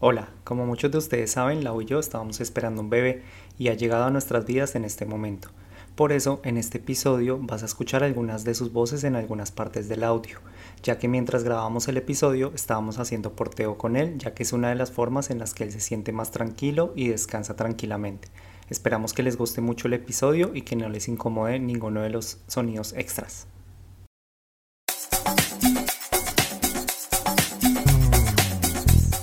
Hola, como muchos de ustedes saben, Lau y yo estábamos esperando un bebé y ha llegado a nuestras vidas en este momento. Por eso, en este episodio vas a escuchar algunas de sus voces en algunas partes del audio, ya que mientras grabábamos el episodio estábamos haciendo porteo con él, ya que es una de las formas en las que él se siente más tranquilo y descansa tranquilamente. Esperamos que les guste mucho el episodio y que no les incomode ninguno de los sonidos extras.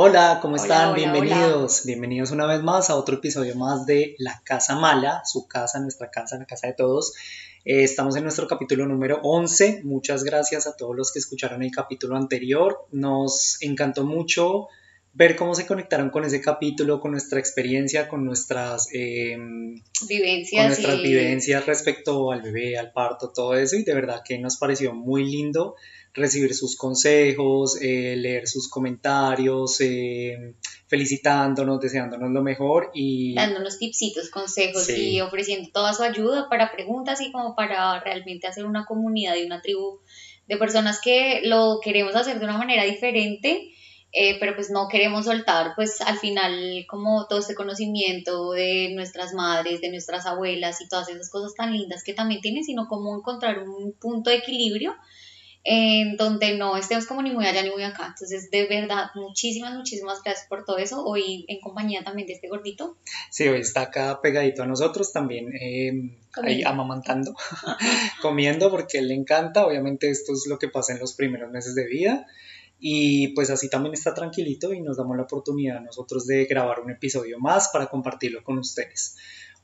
Hola, ¿cómo están? hola, Bienvenidos. Bienvenidos una vez más a otro episodio más de La Casa Mala, su casa, nuestra casa, la casa de todos. Eh, estamos en nuestro capítulo número 11. Muchas gracias a todos los que escucharon el capítulo anterior. Nos encantó mucho ver cómo se conectaron con ese capítulo, con nuestra experiencia, con nuestras, eh, Vivencias con nuestras y- vivencias respecto al bebé, al parto, todo eso. Y de verdad que nos pareció muy lindo recibir sus consejos, eh, leer sus comentarios, eh, felicitándonos, deseándonos lo mejor y dándonos tipsitos, consejos Sí. y ofreciendo toda su ayuda para preguntas y como para realmente hacer una comunidad y una tribu de personas que lo queremos hacer de una manera diferente, eh, pero pues no queremos soltar pues al final como todo este conocimiento de nuestras madres, de nuestras abuelas y todas esas cosas tan lindas que también tienen, sino como encontrar un punto de equilibrio en donde no estemos como ni muy allá ni muy acá. Entonces, de verdad, muchísimas, muchísimas gracias por todo eso. Hoy en compañía también de este gordito. Sí, hoy está acá pegadito a nosotros también, eh, ahí amamantando, comiendo porque él le encanta. Obviamente esto es lo que pasa en los primeros meses de vida. Y pues así también está tranquilito y nos damos la oportunidad nosotros de grabar un episodio más para compartirlo con ustedes.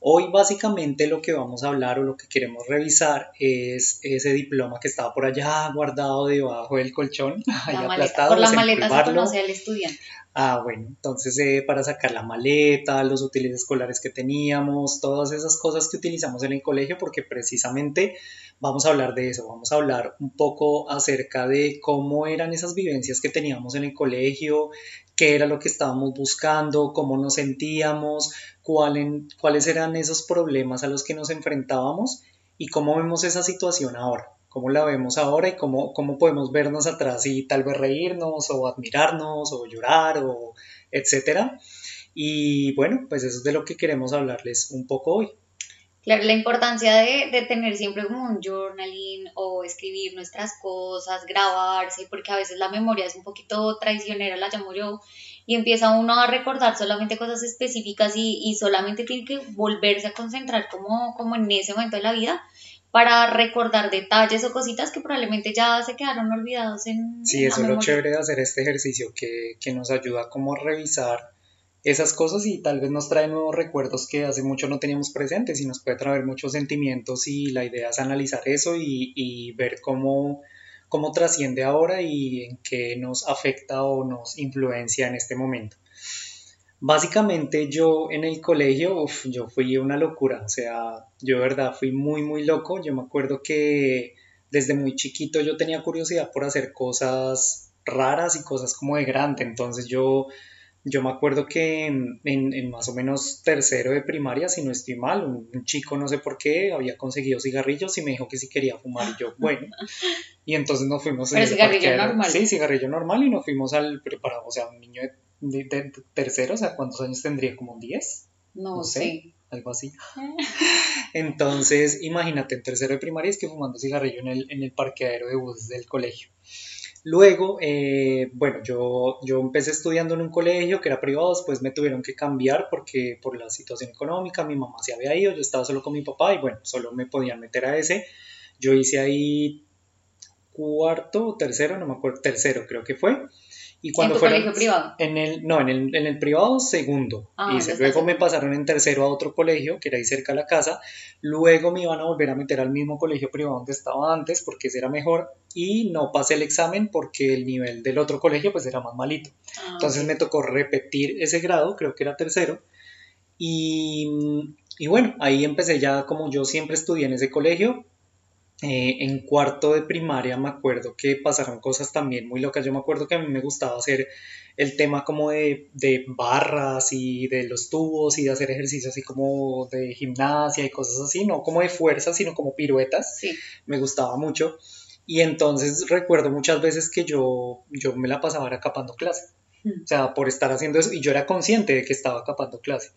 Hoy básicamente lo que vamos a hablar o lo que queremos revisar es ese diploma que estaba por allá guardado debajo del colchón, ahí maleta. aplastado, Por la maleta se desempolvarlo. conoce al estudiante. Ah, bueno, entonces eh, para sacar la maleta, los útiles escolares que teníamos, todas esas cosas que utilizamos en el colegio, porque precisamente vamos a hablar de eso, vamos a hablar un poco acerca de cómo eran esas vivencias que teníamos en el colegio, qué era lo que estábamos buscando, cómo nos sentíamos, cuál en- cuáles eran esos problemas a los que nos enfrentábamos y cómo vemos esa situación ahora, cómo la vemos ahora y cómo, cómo podemos vernos atrás y tal vez reírnos o admirarnos o llorar o etcétera. Y bueno, pues eso es de lo que queremos hablarles un poco hoy. Claro, la importancia de, de tener siempre como un journaling o escribir nuestras cosas, grabarse, porque a veces la memoria es un poquito traicionera, la llamo yo, y empieza uno a recordar solamente cosas específicas y, y solamente tiene que volverse a concentrar como, como en ese momento de la vida para recordar detalles o cositas que probablemente ya se quedaron olvidados en, Sí, en eso es lo chévere de hacer este ejercicio, que, que nos ayuda como a revisar esas cosas y tal vez nos trae nuevos recuerdos que hace mucho no teníamos presentes y nos puede traer muchos sentimientos y la idea es analizar eso y, y ver cómo, cómo trasciende ahora y en qué nos afecta o nos influencia en este momento. Básicamente yo en el colegio, uf, yo fui una locura, o sea, yo de verdad fui muy, muy loco. Yo me acuerdo que desde muy chiquito yo tenía curiosidad por hacer cosas raras y cosas como de grande, entonces yo, yo me acuerdo que en, más o menos tercero de primaria, si no estoy mal, un, un chico no sé por qué había conseguido cigarrillos y me dijo que si quería fumar y yo, bueno, y entonces nos fuimos en Pero cigarrillo normal. Sí, cigarrillo normal y nos fuimos al preparado, o sea, un niño de, de- de tercero, o sea, ¿cuántos años tendría? ¿Como 10? No, no sé. sé. algo así. Entonces, imagínate, en tercero de primaria es que fumando cigarrillo en el, en el parqueadero de buses del colegio. Luego, eh, bueno, yo, yo empecé estudiando en un colegio que era privado, después me tuvieron que cambiar porque por la situación económica, mi mamá se había ido, yo estaba solo con mi papá y bueno, solo me podían meter a ese. Yo hice ahí cuarto o tercero, no me acuerdo, tercero creo que fue. Y cuando tu fueron, colegio privado? En el, no, en el, en el privado segundo. Ah, ya está Luego me pasaron en tercero a otro colegio, que era ahí cerca de la casa. Luego me iban a volver a meter al mismo colegio privado donde estaba antes, porque ese era mejor. Y no pasé el examen porque el nivel del otro colegio pues era más malito. Ah, Entonces me tocó repetir ese grado, creo que era tercero. Y, y bueno, ahí empecé ya como yo siempre estudié en ese colegio, eh, en cuarto de primaria me acuerdo que pasaron cosas también muy locas. Yo me acuerdo que a mí me gustaba hacer el tema como de, de, barras y de los tubos y de hacer ejercicios así como de gimnasia y cosas así, no como de fuerza, sino como piruetas. Sí. Me gustaba mucho. Y entonces recuerdo muchas veces que yo, yo me la pasaba acapando clase. Mm. O sea, por estar haciendo eso. Y yo era consciente de que estaba acapando clase.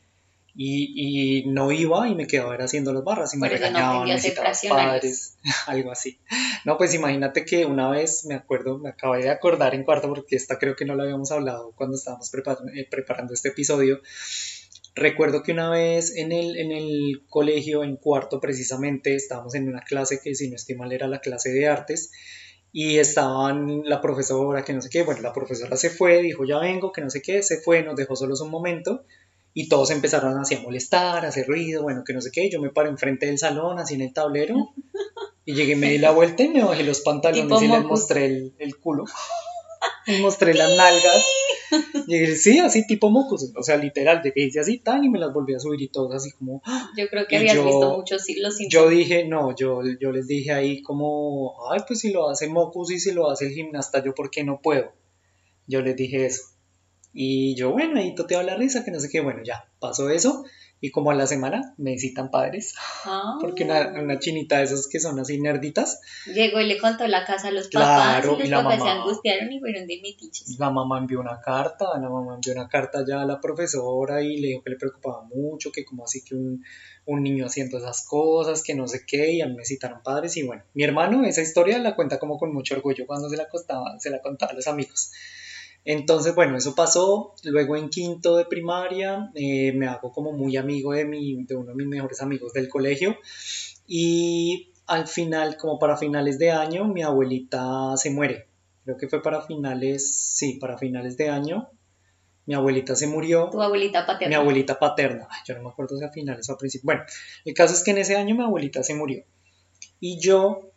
Y, y no iba y me quedaba era haciendo las barras y me Por no regañaban, me aprendí a hacer citaban fraccionarios. padres, algo así. No, pues imagínate que una vez, me acuerdo, me acabé de acordar en cuarto porque esta creo que no la habíamos hablado cuando estábamos prepar- eh, preparando este episodio. Recuerdo que una vez en el, en el colegio, en cuarto precisamente, estábamos en una clase que si no estoy mal era la clase de artes y estaban la profesora, que no sé qué, bueno, la profesora se fue, dijo ya vengo, que no sé qué, se fue, nos dejó solos un momento y todos empezaron así a molestar, a hacer ruido, bueno, que no sé qué, yo me paro enfrente del salón, así en el tablero y llegué, me di la vuelta y me bajé los pantalones Tipo y les mostré el, el culo. Les mostré las nalgas. Llegué, sí, así tipo mocos. O sea, literal, hice así tan y me las volví a subir y todos así como. ¡ah! Yo creo que Y habías yo- visto muchos los. Yo dije, no, yo, yo les dije ahí como, ay, pues si lo hace Mocus y si lo hace el gimnasta, yo por qué no puedo. Yo les dije eso. Y yo, bueno, ahí toteaba la risa, que no sé qué, bueno, ya, pasó eso. Y como a la semana me citan padres, Ah. porque una, una chinita de esas que son así nerditas, Llegó y le contó la casa a los Claro, papás y y los la papás se mamá. angustiaron y fueron de metiches. La mamá envió una carta, la mamá envió una carta ya a la profesora y le dijo que le preocupaba mucho, que como así que un, un niño haciendo esas cosas, que no sé qué, y a mí me citaron padres y bueno, mi hermano esa historia la cuenta como con mucho orgullo cuando se la, costaba, se la contaba a los amigos. Entonces, bueno, eso pasó. Luego en quinto de primaria eh, me hago como muy amigo de, mi, de uno de mis mejores amigos del colegio. Y al final, como para finales de año, mi abuelita se muere. Creo que fue para finales, sí, para finales de año. Mi abuelita se murió. Tu abuelita paterna. Mi abuelita paterna. Ay, yo no me acuerdo si a finales o a principios. Bueno, el caso es que en ese año mi abuelita se murió. Y yo,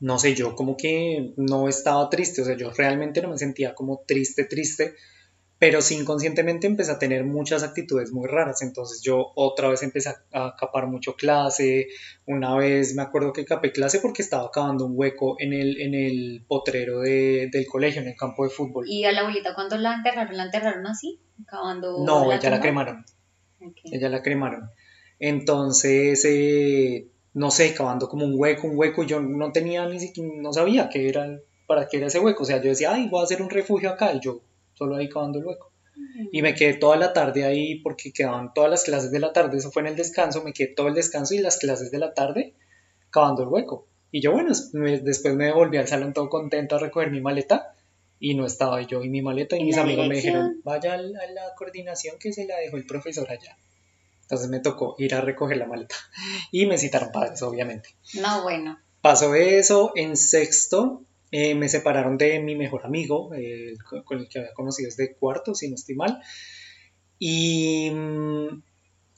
no sé, yo como que no estaba triste. O sea, yo realmente no me sentía como triste, triste. Pero sí inconscientemente empecé a tener muchas actitudes muy raras. Entonces yo otra vez empecé a, a capar mucho clase. Una vez me acuerdo que capé clase porque estaba cavando un hueco en el, en el potrero de- del colegio, en el campo de fútbol. Y a la abuelita cuando la enterraron, la enterraron así, acabando No, la ella la cremaron. Ella la cremaron. Entonces, eh, no sé, cavando como un hueco, un hueco, yo no tenía ni siquiera, no sabía qué era, para qué era ese hueco. O sea, yo decía, ay, voy a hacer un refugio acá, y yo solo ahí cavando el hueco. Y me quedé toda la tarde ahí porque quedaban todas las clases de la tarde, eso fue en el descanso, me quedé todo el descanso y las clases de la tarde cavando el hueco. Y yo, bueno, me- después me volví al salón todo contento a recoger mi maleta y no estaba yo y mi maleta y ¿En mis amigos me dijeron, vaya a la coordinación que se la dejó el profesor allá. Entonces me tocó ir a recoger la maleta y me citaron padres, obviamente. No, bueno. Pasó eso, en sexto eh, me separaron de mi mejor amigo, eh, con, con el que había conocido desde cuarto, si no estoy mal, y, mm,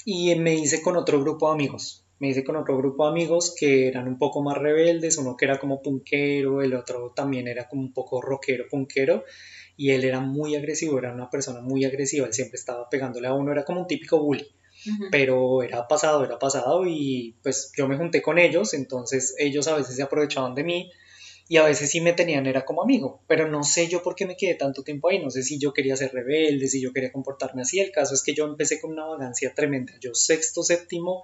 y me hice con otro grupo de amigos. Me hice con otro grupo de amigos que eran un poco más rebeldes, uno que era como punkero, el otro también era como un poco rockero, punkero, y él era muy agresivo, era una persona muy agresiva, él siempre estaba pegándole a uno, era como un típico bully Pero era pasado, era pasado y pues yo me junté con ellos, entonces ellos a veces se aprovechaban de mí y a veces sí me tenían, era como amigo, pero no sé yo por qué me quedé tanto tiempo ahí, no sé si yo quería ser rebelde, si yo quería comportarme así, el caso es que yo empecé con una vagancia tremenda, yo sexto, séptimo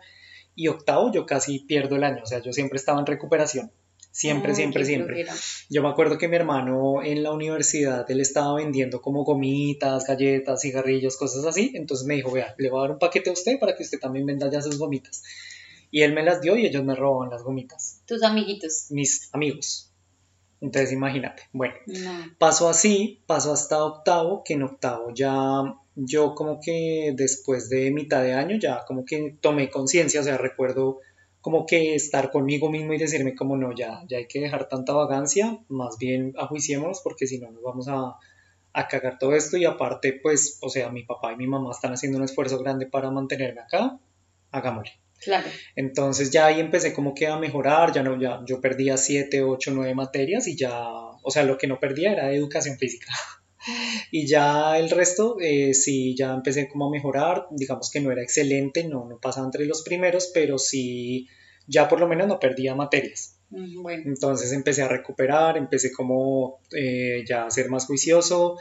y octavo yo casi pierdo el año, o sea, yo siempre estaba en recuperación, siempre, siempre, siempre. flojera. Yo me acuerdo que mi hermano en la universidad, él estaba vendiendo como gomitas, galletas, cigarrillos, cosas así. Entonces me dijo, vea, le voy a dar un paquete a usted para que usted también venda ya sus gomitas. Y él me las dio y ellos me robaban las gomitas, Tus amiguitos. mis amigos. Entonces imagínate. Bueno, No. pasó así, pasó hasta octavo, que en octavo ya yo como que después de mitad de año ya como que tomé conciencia, o sea, recuerdo como que estar conmigo mismo y decirme como no, ya, ya hay que dejar tanta vagancia, más bien ajuiciémonos porque si no nos vamos a, a cagar todo esto y aparte pues, o sea, mi papá y mi mamá están haciendo un esfuerzo grande para mantenerme acá, hagámosle. Claro. Entonces ya ahí empecé como que a mejorar, ya no, ya yo perdía 7, 8, 9 materias y ya, o sea, lo que no perdía era educación física. y ya el resto, eh, sí, ya empecé como a mejorar, digamos que no era excelente, no, no pasaba entre los primeros, pero sí, ya por lo menos no perdía materias. Mm, Bueno, Entonces empecé a recuperar, empecé como eh, ya a ser más juicioso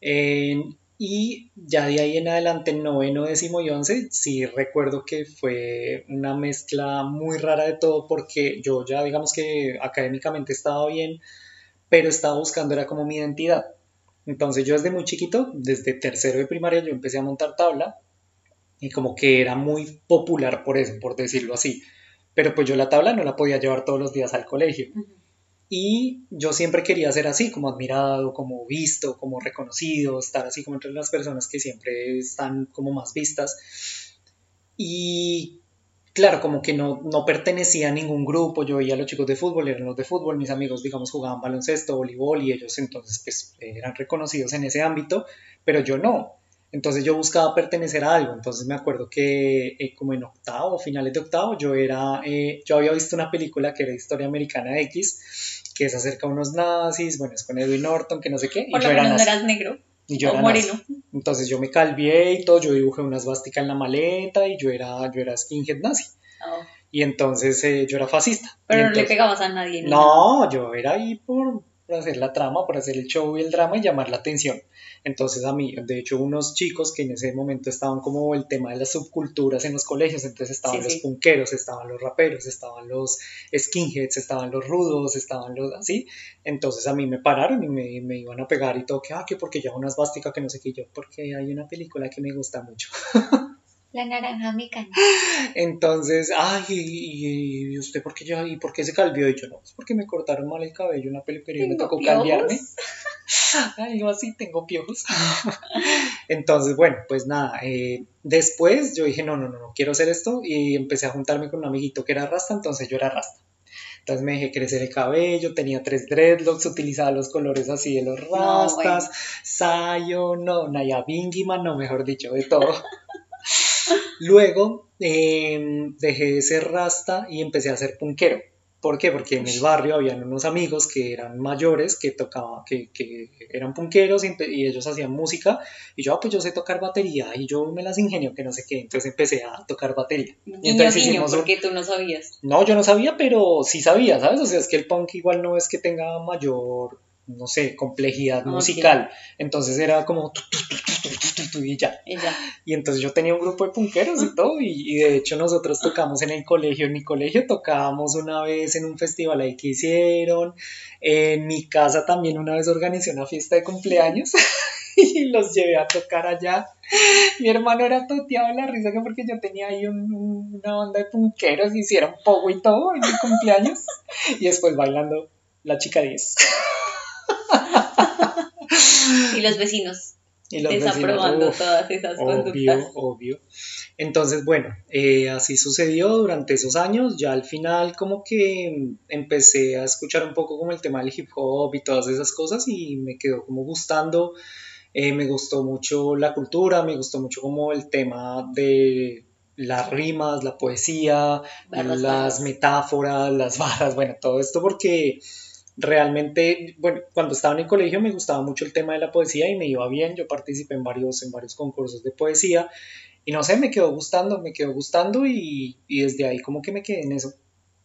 eh, y ya de ahí en adelante, noveno, décimo y once, sí recuerdo que fue una mezcla muy rara de todo porque yo ya digamos que académicamente estaba bien, pero estaba buscando era como mi identidad. Entonces yo desde muy chiquito, desde tercero de primaria, yo empecé a montar tabla y como que era muy popular por eso, por decirlo así. Pero pues yo la tabla no la podía llevar todos los días al colegio. Y yo siempre quería ser así, como admirado, como visto, como reconocido, estar así como entre las personas que siempre están como más vistas. Y claro, como que no, no pertenecía a ningún grupo, yo veía a los chicos de fútbol, eran los de fútbol, mis amigos, digamos, jugaban baloncesto, voleibol y ellos entonces pues eran reconocidos en ese ámbito, pero yo no. Entonces yo buscaba pertenecer a algo, entonces me acuerdo que eh, como en octavo, finales de octavo, yo era, eh, yo había visto una película que era Historia Americana X, que es acerca de unos nazis, bueno, es con Edwin Norton, que no sé qué, y por yo lo era menos no nazi. eras negro Y yo o era nazi. moreno. Entonces yo me calvié y todo, yo dibujé una esvástica en la maleta y yo era, yo era skinhead nazi. Ah, Y entonces eh, yo era fascista. Y Pero no le entonces- pegabas a nadie. ni nada. No, yo era ahí por, por hacer la trama, por hacer el show y el drama y llamar la atención. Entonces a mí, de hecho, unos chicos que en ese momento estaban como el tema de las subculturas en los colegios, entonces estaban Sí, los sí. punqueros, estaban los raperos, estaban los skinheads, estaban los rudos, estaban los así. Entonces a mí me pararon y me, me iban a pegar y todo, que, ah, que porque ya una esvástica que no sé qué yo, porque hay una película que me gusta mucho. La naranja mecánica. Entonces, ay, y, y usted por qué ya, y por qué se calvió? Y yo, no, es porque me cortaron mal el cabello en una peluquería y me tocó piojos. calviarme. Ay, yo así tengo piojos. Entonces, bueno, pues nada, eh, después yo dije, no, no, no, no quiero hacer esto y empecé a juntarme con un amiguito que era rasta, entonces yo era rasta. Entonces me dejé crecer el cabello, tenía tres dreadlocks, utilizaba los colores así de los No, rastas, Sayo, no, Naya Bingiman, no, mejor dicho, de todo. Luego eh, dejé de ser rasta y empecé a ser punkero. ¿Por qué? Porque en el barrio habían unos amigos que eran mayores, que tocaban, que, que eran punqueros y, ellos hacían música. Y yo, ah, pues yo sé tocar batería y yo me las ingenio, que no sé qué. Entonces empecé a tocar batería. Y entonces un- porque tú no sabías. No, yo no sabía, pero sí sabía, ¿sabes? O sea, es que el punk igual no es que tenga mayor, no sé, complejidad musical. Entonces era como... tu, tu, y ya. Y entonces yo tenía un grupo de punqueros y todo, y, y de hecho nosotros tocamos en el colegio, en mi colegio tocábamos una vez en un festival ahí que hicieron, en mi casa también una vez organizé una fiesta de cumpleaños y los llevé a tocar allá. Mi hermano era toteado de la risa que porque yo tenía ahí un- un- una banda de punqueros y hicieron pogo y todo en mi cumpleaños y después bailando la chica 10. Y los vecinos Y los vecinos, desaprobando uf. todas esas Obvio, conductas. obvio. Entonces, bueno, eh, así sucedió durante esos años. Ya al final como que empecé a escuchar un poco como el tema del hip hop y todas esas cosas y me quedó como gustando. Eh, me gustó mucho la cultura, me gustó mucho como el tema de las rimas, la poesía, Barras, las barras. metáforas, las barras, bueno, todo esto porque realmente, bueno, cuando estaba en el colegio me gustaba mucho el tema de la poesía y me iba bien, yo participé en varios, en varios concursos de poesía y no sé, me quedó gustando, me quedó gustando y, y desde ahí como que me quedé en eso,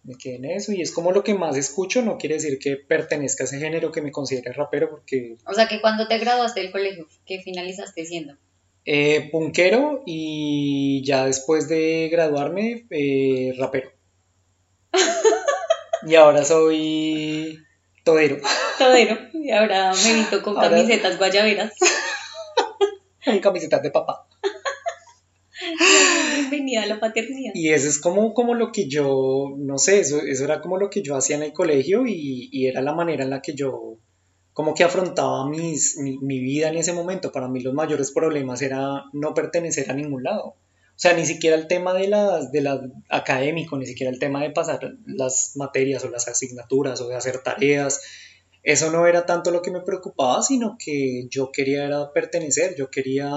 me quedé en eso y es como lo que más escucho, no quiere decir que pertenezca a ese género, que me considere rapero, porque O sea que cuando te graduaste del colegio, ¿qué finalizaste siendo? eh, punkero y ya después de graduarme, eh, rapero. Y ahora soy todero. Todero. Y ahora me visto con Ahora- camisetas guayaberas. en camisetas de papá. Bienvenida a la paternidad. Y eso es como, como lo que yo, no sé, eso, eso era como lo que yo hacía en el colegio y, y era la manera en la que yo como que afrontaba mis, mi, mi vida en ese momento. Para mí los mayores problemas era no pertenecer a ningún lado. O sea, ni siquiera el tema de las, de la académico, ni siquiera el tema de pasar las materias o las asignaturas o de hacer tareas. Eso no era tanto lo que me preocupaba, sino que yo quería pertenecer, yo quería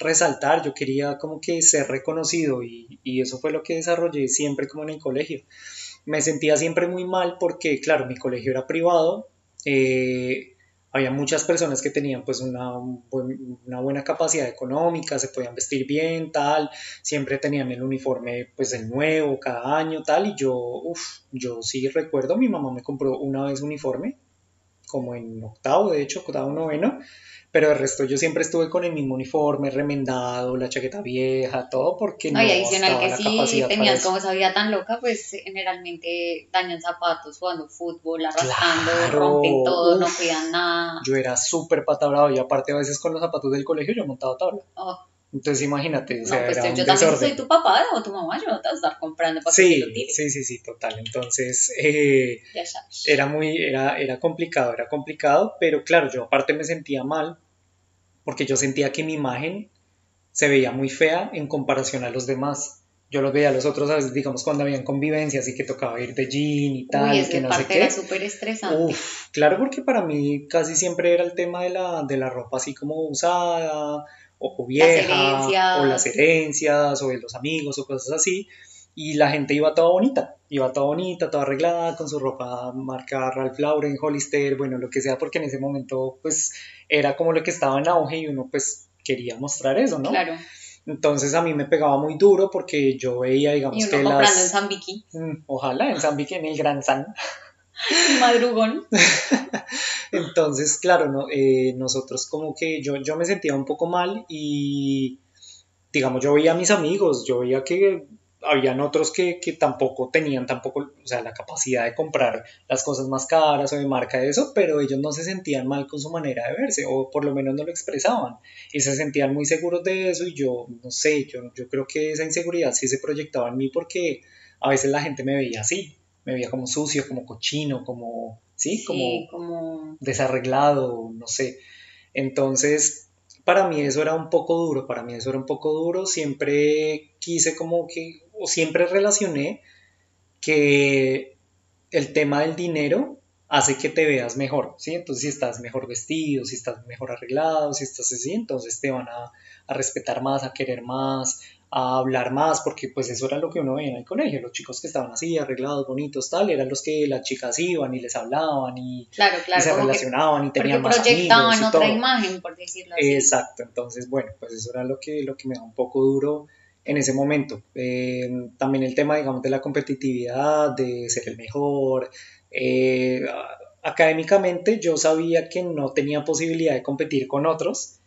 resaltar, yo quería como que ser reconocido y, y eso fue lo que desarrollé siempre como en el colegio. Me sentía siempre muy mal porque, claro, mi colegio era privado, eh, había muchas personas que tenían pues una, una, buena capacidad económica, se podían vestir bien, tal, siempre tenían el uniforme pues el nuevo cada año, tal, y yo, uff, yo sí recuerdo, mi mamá me compró una vez uniforme, como en octavo, de hecho, octavo, noveno, pero el resto yo siempre estuve con el mismo uniforme, remendado, la chaqueta vieja, todo, porque no, y adicional que si tenías como esa vida tan loca, pues generalmente dañan zapatos jugando fútbol, arrastrando, rompen todo, no cuidan nada. Yo era súper pata y aparte a veces con los zapatos del colegio yo montaba tabla. Oh. Entonces imagínate, o sea, pues era yo también soy tu papá o tu mamá, yo no te vas a estar comprando para sí, que lo Sí, sí, sí, total. Entonces, eh, era muy, era, era complicado, era complicado, pero claro, yo aparte me sentía mal porque yo sentía que mi imagen se veía muy fea en comparación a los demás. Yo los veía a los otros, a veces, digamos, cuando habían convivencias y que tocaba ir de jean y tal, Uy, que no parte sé qué. era súper estresante. Uf, claro, porque para mí casi siempre era el tema de la, de la ropa así como usada, o vieja, o las herencias, o de los amigos, o cosas así. Y la gente iba toda bonita, iba toda bonita, toda arreglada, con su ropa marca Ralph Lauren, Hollister, bueno, lo que sea, porque en ese momento, pues, era como lo que estaba en auge y uno, pues, quería mostrar eso, ¿no? Claro. Entonces a mí me pegaba muy duro porque yo veía, digamos, y uno que comprando las... en San Vicky. Mm, ojalá, en San Vicky, en el Gran San. Madrugón. Entonces, claro, no, eh, nosotros como que yo, yo me sentía un poco mal y, digamos, yo veía a mis amigos, yo veía que habían otros que, que, tampoco tenían tampoco, o sea, la capacidad de comprar las cosas más caras o de marca de eso, pero ellos no se sentían mal con su manera de verse, o por lo menos no lo expresaban, y se sentían muy seguros de eso, y yo, no sé, yo, yo creo que esa inseguridad sí se proyectaba en mí porque a veces la gente me veía así, me veía como sucio, como cochino, como, ¿sí? Como, como... desarreglado, no sé. Entonces, para mí eso era un poco duro, para mí eso era un poco duro, siempre quise como que, o siempre relacioné que el tema del dinero hace que te veas mejor, ¿sí? Entonces si estás mejor vestido, si estás mejor arreglado, si estás así, entonces te van a, a respetar más, a querer más, a hablar más, porque pues eso era lo que uno veía en el colegio, los chicos que estaban así, arreglados, bonitos, tal, eran los que las chicas iban y les hablaban y, claro, claro, se relacionaban y tenían más proyectaban amigos y otra todo. imagen, por decirlo así. Exacto, entonces bueno, pues eso era lo que, lo que me da un poco duro en ese momento. Eh, también el tema, digamos, de la competitividad, de ser el mejor. Eh, académicamente yo sabía que no tenía posibilidad de competir con otros,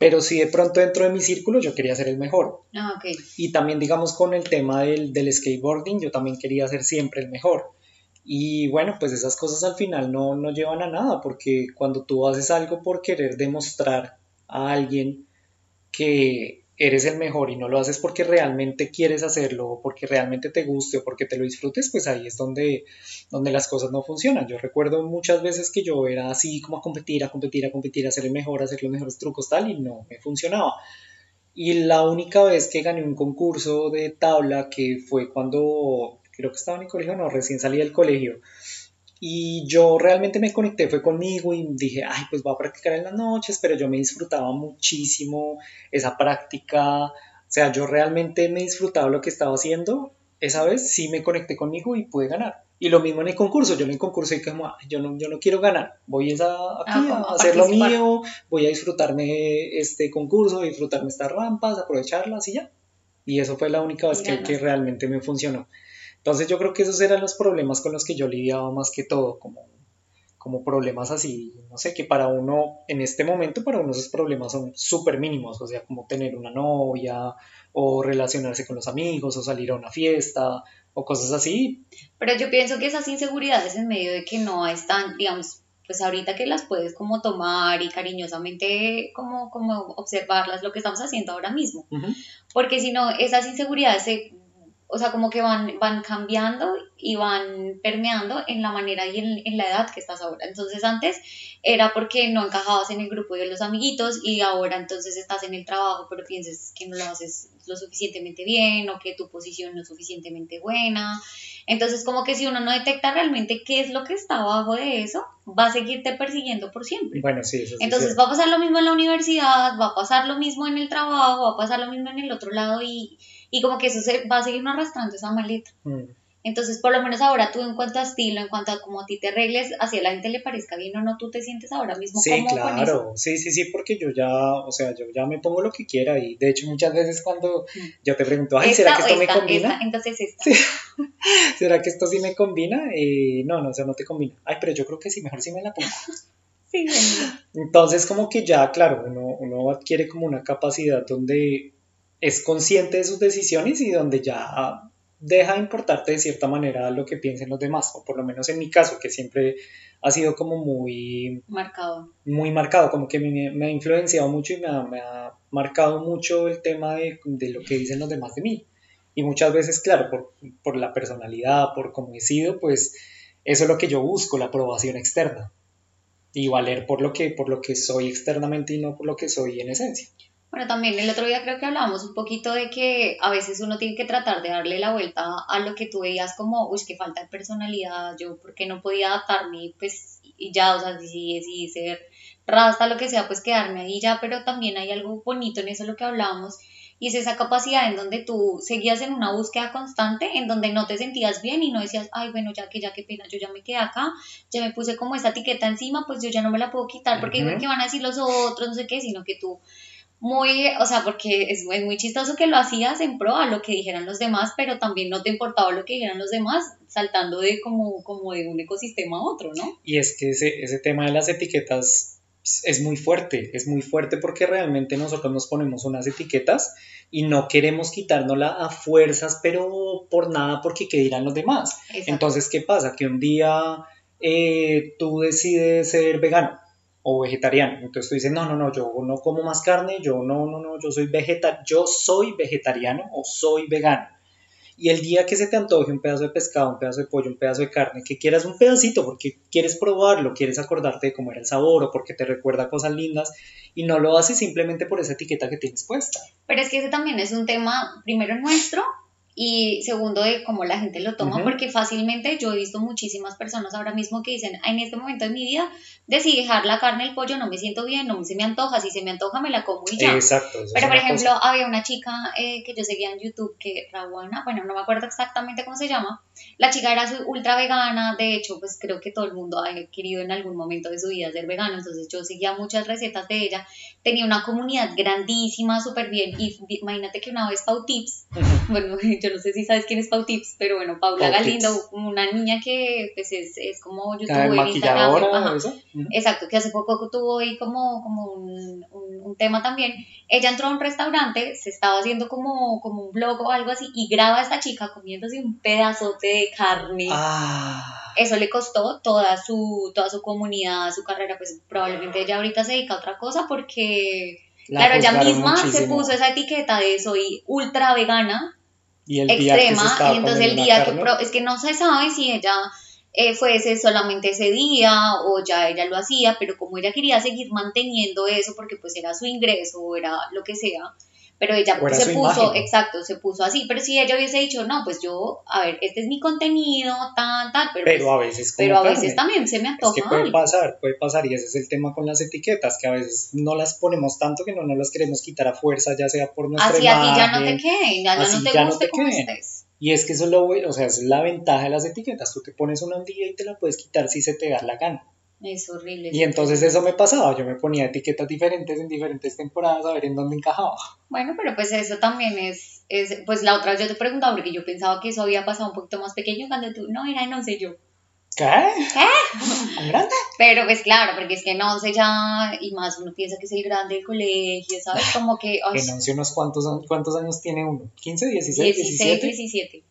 pero sí de pronto dentro de mi círculo yo quería ser el mejor. Ah, okay. Y también digamos con el tema del, del, skateboarding, yo también quería ser siempre el mejor. Y bueno, pues esas cosas al final no, no llevan a nada, porque cuando tú haces algo por querer demostrar a alguien que eres el mejor y no lo haces porque realmente quieres hacerlo o porque realmente te guste o porque te lo disfrutes, pues ahí es donde, donde las cosas no funcionan. Yo recuerdo muchas veces que yo era así como a competir, a competir, a competir, a ser el mejor, a hacer los mejores trucos tal y no me funcionaba. Y la única vez que gané un concurso de tabla que fue cuando creo que estaba en el colegio, no, recién salí del colegio. Y yo realmente me conecté, fue conmigo y dije, ay, pues voy a practicar en las noches, pero yo me disfrutaba muchísimo esa práctica. O sea, yo realmente me disfrutaba lo que estaba haciendo. Esa vez sí me conecté conmigo y pude ganar. Y lo mismo en el concurso, yo en el concurso dije como, ay, yo no, yo no quiero ganar, voy a, aquí Ah, a hacer lo mío, voy a disfrutarme este concurso, disfrutarme estas rampas, aprovecharlas y ya. Y eso fue la única vez que, que realmente me funcionó. Entonces yo creo que esos eran los problemas con los que yo lidiaba más que todo, como, como problemas así, no sé, que para uno, en este momento, para uno esos problemas son súper mínimos, o sea, como tener una novia, o relacionarse con los amigos, o salir a una fiesta, o cosas así. Pero yo pienso que esas inseguridades en medio de que no están, digamos, pues ahorita que las puedes como tomar y cariñosamente como, como observarlas, lo que estamos haciendo ahora mismo. Uh -huh. Porque si no, esas inseguridades se o sea, como que van, van cambiando y van permeando en la manera y en, en, la edad que estás ahora. Entonces antes era porque no encajabas en el grupo de los amiguitos y ahora entonces estás en el trabajo pero piensas que no lo haces lo suficientemente bien o que tu posición no es suficientemente buena. Entonces como que si uno no detecta realmente qué es lo que está abajo de eso, va a seguirte persiguiendo por siempre. Bueno, sí, eso sí Entonces va a pasar lo mismo en la universidad, va a pasar lo mismo en el trabajo, va a pasar lo mismo en el otro lado y y como que eso se va a seguir arrastrando esa maleta. Mm. Entonces, por lo menos ahora tú en cuanto a estilo, en cuanto a cómo a ti te arregles, así a la gente le parezca bien o no, tú te sientes ahora mismo sí, claro, sí, sí, sí, porque yo ya, o sea, yo ya me pongo lo que quiera y de hecho muchas veces cuando mm. yo te pregunto, ay, ¿será que esto me combina? entonces esta. ¿Será que esto sí me combina? Eh, no, no, o sea, no te combina. Ay, pero yo creo que sí, mejor sí me la pongo. sí, Entonces, como que ya, claro, uno, uno adquiere como una capacidad donde es consciente de sus decisiones y donde ya deja de importarte de cierta manera lo que piensen los demás, o por lo menos en mi caso, que siempre ha sido como muy marcado. Muy marcado, como que me, ha influenciado mucho y me ha, marcado mucho el tema de, lo que dicen los demás de mí. Y muchas veces, claro, por, por la personalidad, por cómo he sido, pues eso es lo que yo busco, la aprobación externa. Y valer por lo que, por lo que soy externamente y no por lo que soy en esencia. Bueno, también el otro día creo que hablábamos un poquito de que a veces uno tiene que tratar de darle la vuelta a lo que tú veías como, uy, que falta de personalidad, yo porque no podía adaptarme, pues, y ya, o sea, si decidí ser rasta, lo que sea, pues quedarme ahí ya, pero también hay algo bonito en eso lo que hablábamos, y es esa capacidad en donde tú seguías en una búsqueda constante, en donde no te sentías bien y no decías, ay, bueno, ya que ya qué pena, yo ya me quedé acá, ya me puse como esa etiqueta encima, pues yo ya no me la puedo quitar porque uh que van a decir los otros, no sé qué, sino que tú muy, o sea, porque es, muy, muy chistoso que lo hacías en pro a lo que dijeran los demás, pero también no te importaba lo que dijeran los demás, saltando de como, como de un ecosistema a otro, ¿no? Y es que ese, ese tema de las etiquetas es muy fuerte, es muy fuerte porque realmente nosotros nos ponemos unas etiquetas y no queremos quitárnosla a fuerzas, pero por nada porque qué dirán los demás. Entonces, ¿qué pasa? Que un día eh, tú decides ser vegano o vegetariano. Entonces tú dices, no, no, no, yo no como más carne, yo no, no, no, yo soy vegeta yo soy vegetariano o soy vegano. Y el día que se te antoje un pedazo de pescado, un pedazo de pollo, un pedazo de carne, que quieras un pedacito porque quieres probarlo, quieres acordarte de cómo era el sabor o porque te recuerda cosas lindas y no lo haces simplemente por esa etiqueta que tienes puesta. Pero es que ese también es un tema, primero nuestro, y segundo de cómo la gente lo toma, porque fácilmente yo he visto muchísimas personas ahora mismo que dicen, en este momento de mi vida decidí dejar la carne, el pollo, no me siento bien, no se me antoja, si se me antoja me la como y ya. Exacto. Pero por ejemplo, había una chica eh, que yo seguía en YouTube, que Rawana, bueno, no me acuerdo exactamente cómo se llama, la chica era ultra vegana, de hecho, pues creo que todo el mundo ha querido en algún momento de su vida ser vegano, entonces yo seguía muchas recetas de ella, tenía una comunidad grandísima, súper bien, y imagínate que una vez Pau Tips, bueno, yo no sé si sabes quién es Pau Tips, pero bueno, Paula Galindo, una niña que pues es, es como youtuber, Instagram, exacto, que hace poco tuvo ahí como, como un, un, tema también, ella entró a un restaurante, se estaba haciendo como, como un blog o algo así, y graba a esta chica comiéndose un pedazote de carne. Ah. Eso le costó toda su, toda su comunidad, su carrera, pues probablemente ella ahorita se dedica a otra cosa porque, claro, ella misma se puso esa etiqueta de soy ultra vegana, y el extrema, y entonces el día que, es que no se sabe si ella eh, fue ese solamente ese día o ya ella lo hacía, pero como ella quería seguir manteniendo eso porque pues era su ingreso o era lo que sea, pero ella se puso, exacto, se puso así, pero si ella hubiese dicho, no, pues yo, a ver, este es mi contenido, tal, tal, pero, pero pues, a veces pero a veces también se me antoja. Es que puede pasar, puede pasar, y ese es el tema con las etiquetas, que a veces no las ponemos tanto que no nos las queremos quitar a fuerza, ya sea por nuestra así, imagen. Así ya no te queden, ya, no te guste como estés. Y es que eso es lo o sea, es la ventaja de las etiquetas, tú te pones una un día y te la puedes quitar si se te da la gana. Es horrible. Y entonces eso me pasaba, yo me ponía etiquetas diferentes en diferentes temporadas a ver en dónde encajaba. Bueno, pero pues eso también es, es pues la otra vez yo te preguntaba porque yo pensaba que eso había pasado un poquito más pequeño cuando tú, no, era en once yo. ¿Qué? ¿Qué? grande? Pero pues claro, porque es que en once ya, y más uno piensa que es el grande del colegio, ¿sabes? Como que... en once unos cuántos, cuántos años tiene uno, 15, 16, 16 17. 17.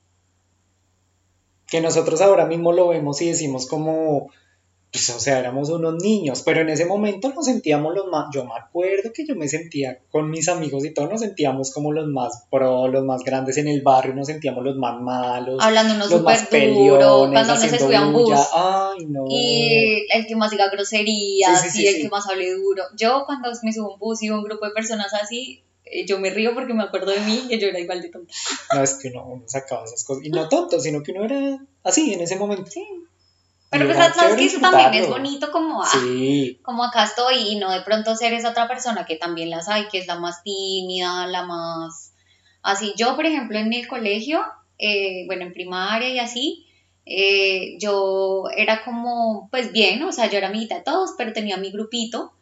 Que nosotros ahora mismo lo vemos y decimos como pues, o sea, éramos unos niños, pero en ese momento nos sentíamos los más, yo me acuerdo que yo me sentía con mis amigos y todos nos sentíamos como los más pro, los más grandes en el barrio, nos sentíamos los más malos, hablando unos los más duro, cuando uno se subía a un bus, Ay, no. y el que más diga groserías, y el que más hable duro. Yo cuando me subo a un bus y un grupo de personas así, eh, yo me río porque me acuerdo de mí que yo era igual de tonta. No, es que uno, uno sacaba esas cosas, y no tonto, sino que uno era así en ese momento. Sí. Pero pues sabes que eso también es bonito como, ah, como acá estoy y no de pronto ser esa otra persona que también las hay, que es la más tímida, la más así. Yo, por ejemplo, en el colegio, eh, bueno, en primaria y así, eh, yo era como, pues bien, o sea, yo era amiguita de todos, pero tenía mi grupito.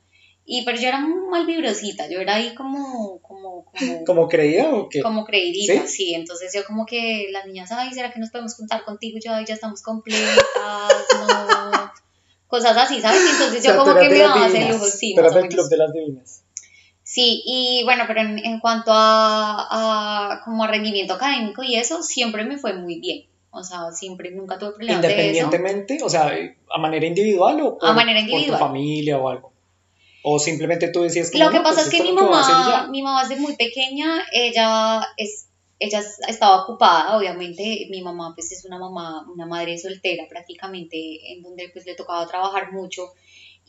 Y pero yo era muy mal vibrosita, yo era ahí como, como, como, ¿Como creía o qué? como creidita, ¿Sí? Entonces yo como que las niñas, ay, ¿será que nos podemos juntar contigo? Yo, ay, ya estamos completas, no. Cosas así, ¿sabes? Entonces yo O sea, como que me daba divinas, lujo, sí, más o del club de las divinas. Sí, y bueno, pero en, en cuanto a, a como a rendimiento académico y eso, siempre me fue muy bien. O sea, siempre, nunca tuve problemas de eso. Independientemente, o sea, a manera individual o por, A manera por individual. tu familia o algo. O simplemente tú decías como, Lo que "No, pasa pues es que mi que mamá, ya". mi mamá desde muy pequeña, ella es, ella estaba ocupada, obviamente, mi mamá pues es una mamá, una madre soltera prácticamente, en donde pues le tocaba trabajar mucho.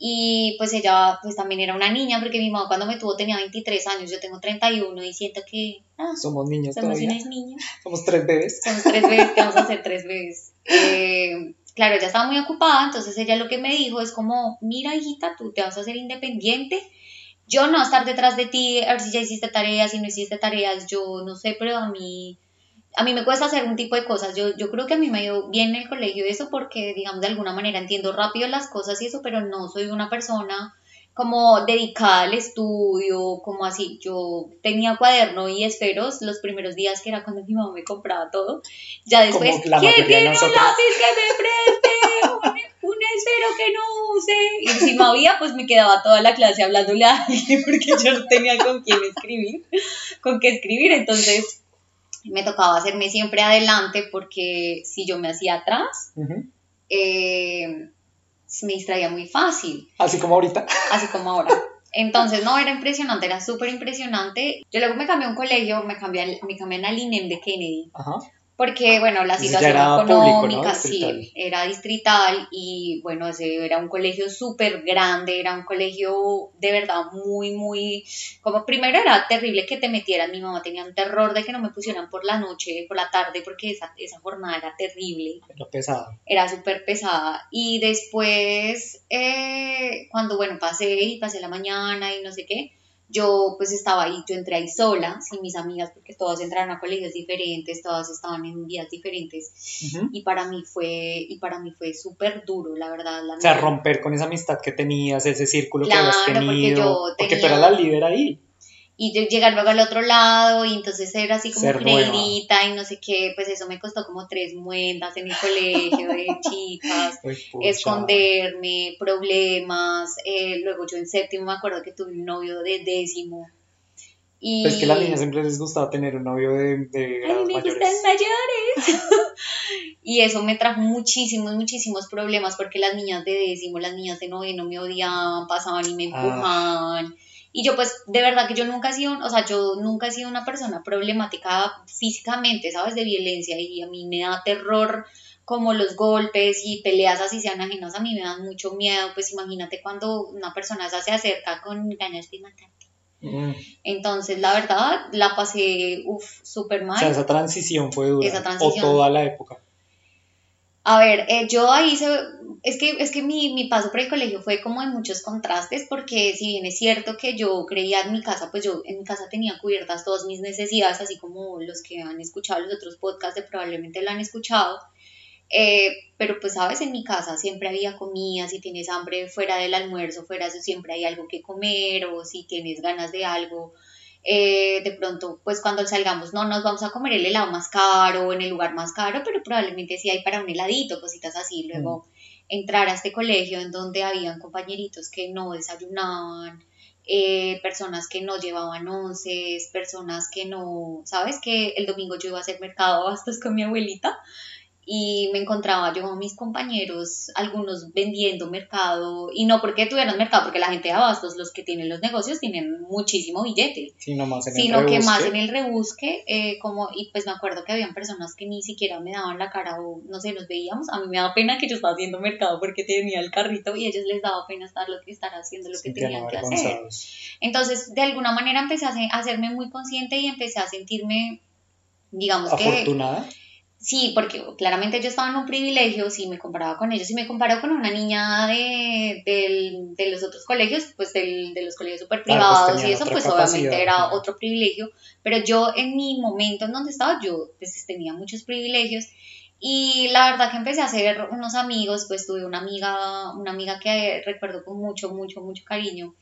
Y pues ella pues también era una niña, porque mi mamá cuando me tuvo tenía 23 años, yo tengo 31 y siento que ah, Somos niños somos todavía. unas niñas. Somos tres bebés. Somos tres veces, que vamos a hacer tres veces. Eh, claro, ella estaba muy ocupada, entonces ella lo que me dijo es como, mira hijita, tú te vas a hacer independiente, yo no estar detrás de ti, a ver si ya hiciste tareas, si no hiciste tareas, yo no sé, pero a mí, a mí me cuesta hacer un tipo de cosas, yo, yo creo que a mí me ha ido bien en el colegio eso porque, digamos, de alguna manera entiendo rápido las cosas y eso, pero no soy una persona como dedicada al estudio, como así. Yo tenía cuaderno y esferos los primeros días, que era cuando mi mamá me compraba todo. Ya después, ¿quién tiene un lápiz que me preste? Un, un esfero que no use. Y si no había, pues me quedaba toda la clase hablándole a alguien porque yo no tenía con quién escribir, con qué escribir. Entonces me tocaba hacerme siempre adelante porque si yo me hacía atrás, eh, me distraía muy fácil Así como ahorita. así como ahora. Entonces, no, era impresionante, era súper impresionante. Yo luego me cambié a un colegio, me cambié, me cambié al INEM de Kennedy, Ajá. Porque, bueno, la situación público, económica, ¿no? sí, era distrital y, bueno, ese era un colegio súper grande, era un colegio de verdad muy, muy, como primero era terrible que te metieran, mi mamá tenía un terror de que no me pusieran por la noche, por la tarde, porque esa, esa jornada era terrible Era pesado. era súper pesada. Y después, eh, cuando, bueno, pasé y pasé la mañana y no sé qué, yo pues estaba ahí, yo entré ahí sola, sin mis amigas, porque todas entraron a colegios diferentes, todas estaban en vías diferentes. Y para mí fue, y para mí fue súper duro, la verdad. La O sea, mía. romper con esa amistad que tenías, ese círculo Claro, que porque habías tenido. yo Porque tú eras la líder ahí. Y yo llegar luego al otro lado y entonces era así como Ser creidita y no sé qué, pues eso me costó como tres muendas en el colegio de chicas. Uy, esconderme, problemas. eh, luego yo en séptimo me acuerdo que tuve un novio de décimo. Y Pues que a las niñas siempre les gustaba tener un novio de, de Ay, me mayores. gustan mayores. y eso me trajo muchísimos, muchísimos problemas porque las niñas de décimo, las niñas de noveno me odiaban, pasaban y me Ah. Y yo pues de verdad que yo nunca he sido, o sea, yo nunca he sido una persona problemática físicamente, ¿sabes? De violencia y a mí me da terror como los golpes y peleas así sean ajenas a mí me dan mucho miedo, pues imagínate cuando una persona esa se acerca con ganas de matar. Mm. Entonces, la verdad, la pasé, uff, súper mal. O sea, esa transición fue dura. Esa transición. O toda la época. A ver, eh, yo ahí se, es que, es que mi, mi paso por el colegio fue como en muchos contrastes, porque si bien es cierto que yo creía en mi casa, pues yo en mi casa tenía cubiertas todas mis necesidades, así como los que han escuchado los otros podcasts probablemente lo han escuchado. Eh, pero pues sabes, en mi casa siempre había comida, si tienes hambre fuera del almuerzo, fuera eso siempre hay algo que comer, o si tienes ganas de algo, eh, de pronto, pues cuando salgamos, no nos vamos a comer el helado más caro en el lugar más caro, pero probablemente sí hay para un heladito, cositas así. Luego entrar a este colegio en donde habían compañeritos que no desayunaban, eh, personas que no llevaban onces, personas que no, ¿sabes? Que el domingo yo iba a hacer mercado de abastos con mi abuelita y me encontraba yo con mis compañeros, algunos vendiendo mercado, y no porque tuvieran mercado, porque la gente de abastos, los que tienen los negocios, tienen muchísimo billete Sino más en el sino que más en el rebusque, eh, como, y pues me acuerdo que habían personas que ni siquiera me daban la cara o no sé, nos veíamos, a mí me daba pena que yo estaba haciendo mercado porque tenía el carrito y a ellos les daba pena estar lo que estar haciendo lo que tenían que hacer. Entonces, de alguna manera empecé a hacerme muy consciente y empecé a sentirme, digamos que Afortunada. Sí, porque claramente yo estaba en un privilegio, si me comparaba con ellos, si me comparo con una niña de, del- de los otros colegios, pues del- de los colegios super Claro, pues privados y eso, pues capacidad, obviamente era otro privilegio, pero yo en mi momento en donde estaba, yo pues tenía muchos privilegios y la verdad que empecé a hacer unos amigos, pues tuve una amiga, una amiga que recuerdo con mucho, mucho, mucho cariño,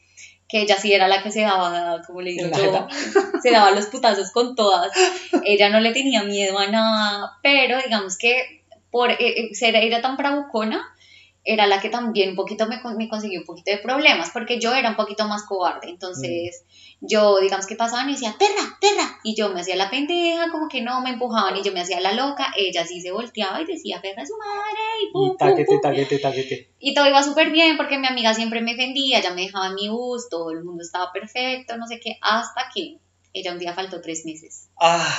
que ella sí era la que se daba, como le digo yo, se daba los putazos con todas. Ella no le tenía miedo a nada, pero digamos que por eh, eh, ser ella tan bravucona, era la que también un poquito me, me consiguió un poquito de problemas, porque yo era un poquito más cobarde. Entonces, yo, digamos que pasaban y decía, perra, perra, y yo me hacía la pendeja, como que no, me empujaban y yo me hacía la loca. Ella sí se volteaba y decía, perra su madre, y pum, Y pum, taquete, pum, taquete, taquete. y todo iba súper bien porque mi amiga siempre me defendía, ella me dejaba en mi bus, todo el mundo estaba perfecto, no sé qué, hasta que ella un día faltó tres meses. Ah,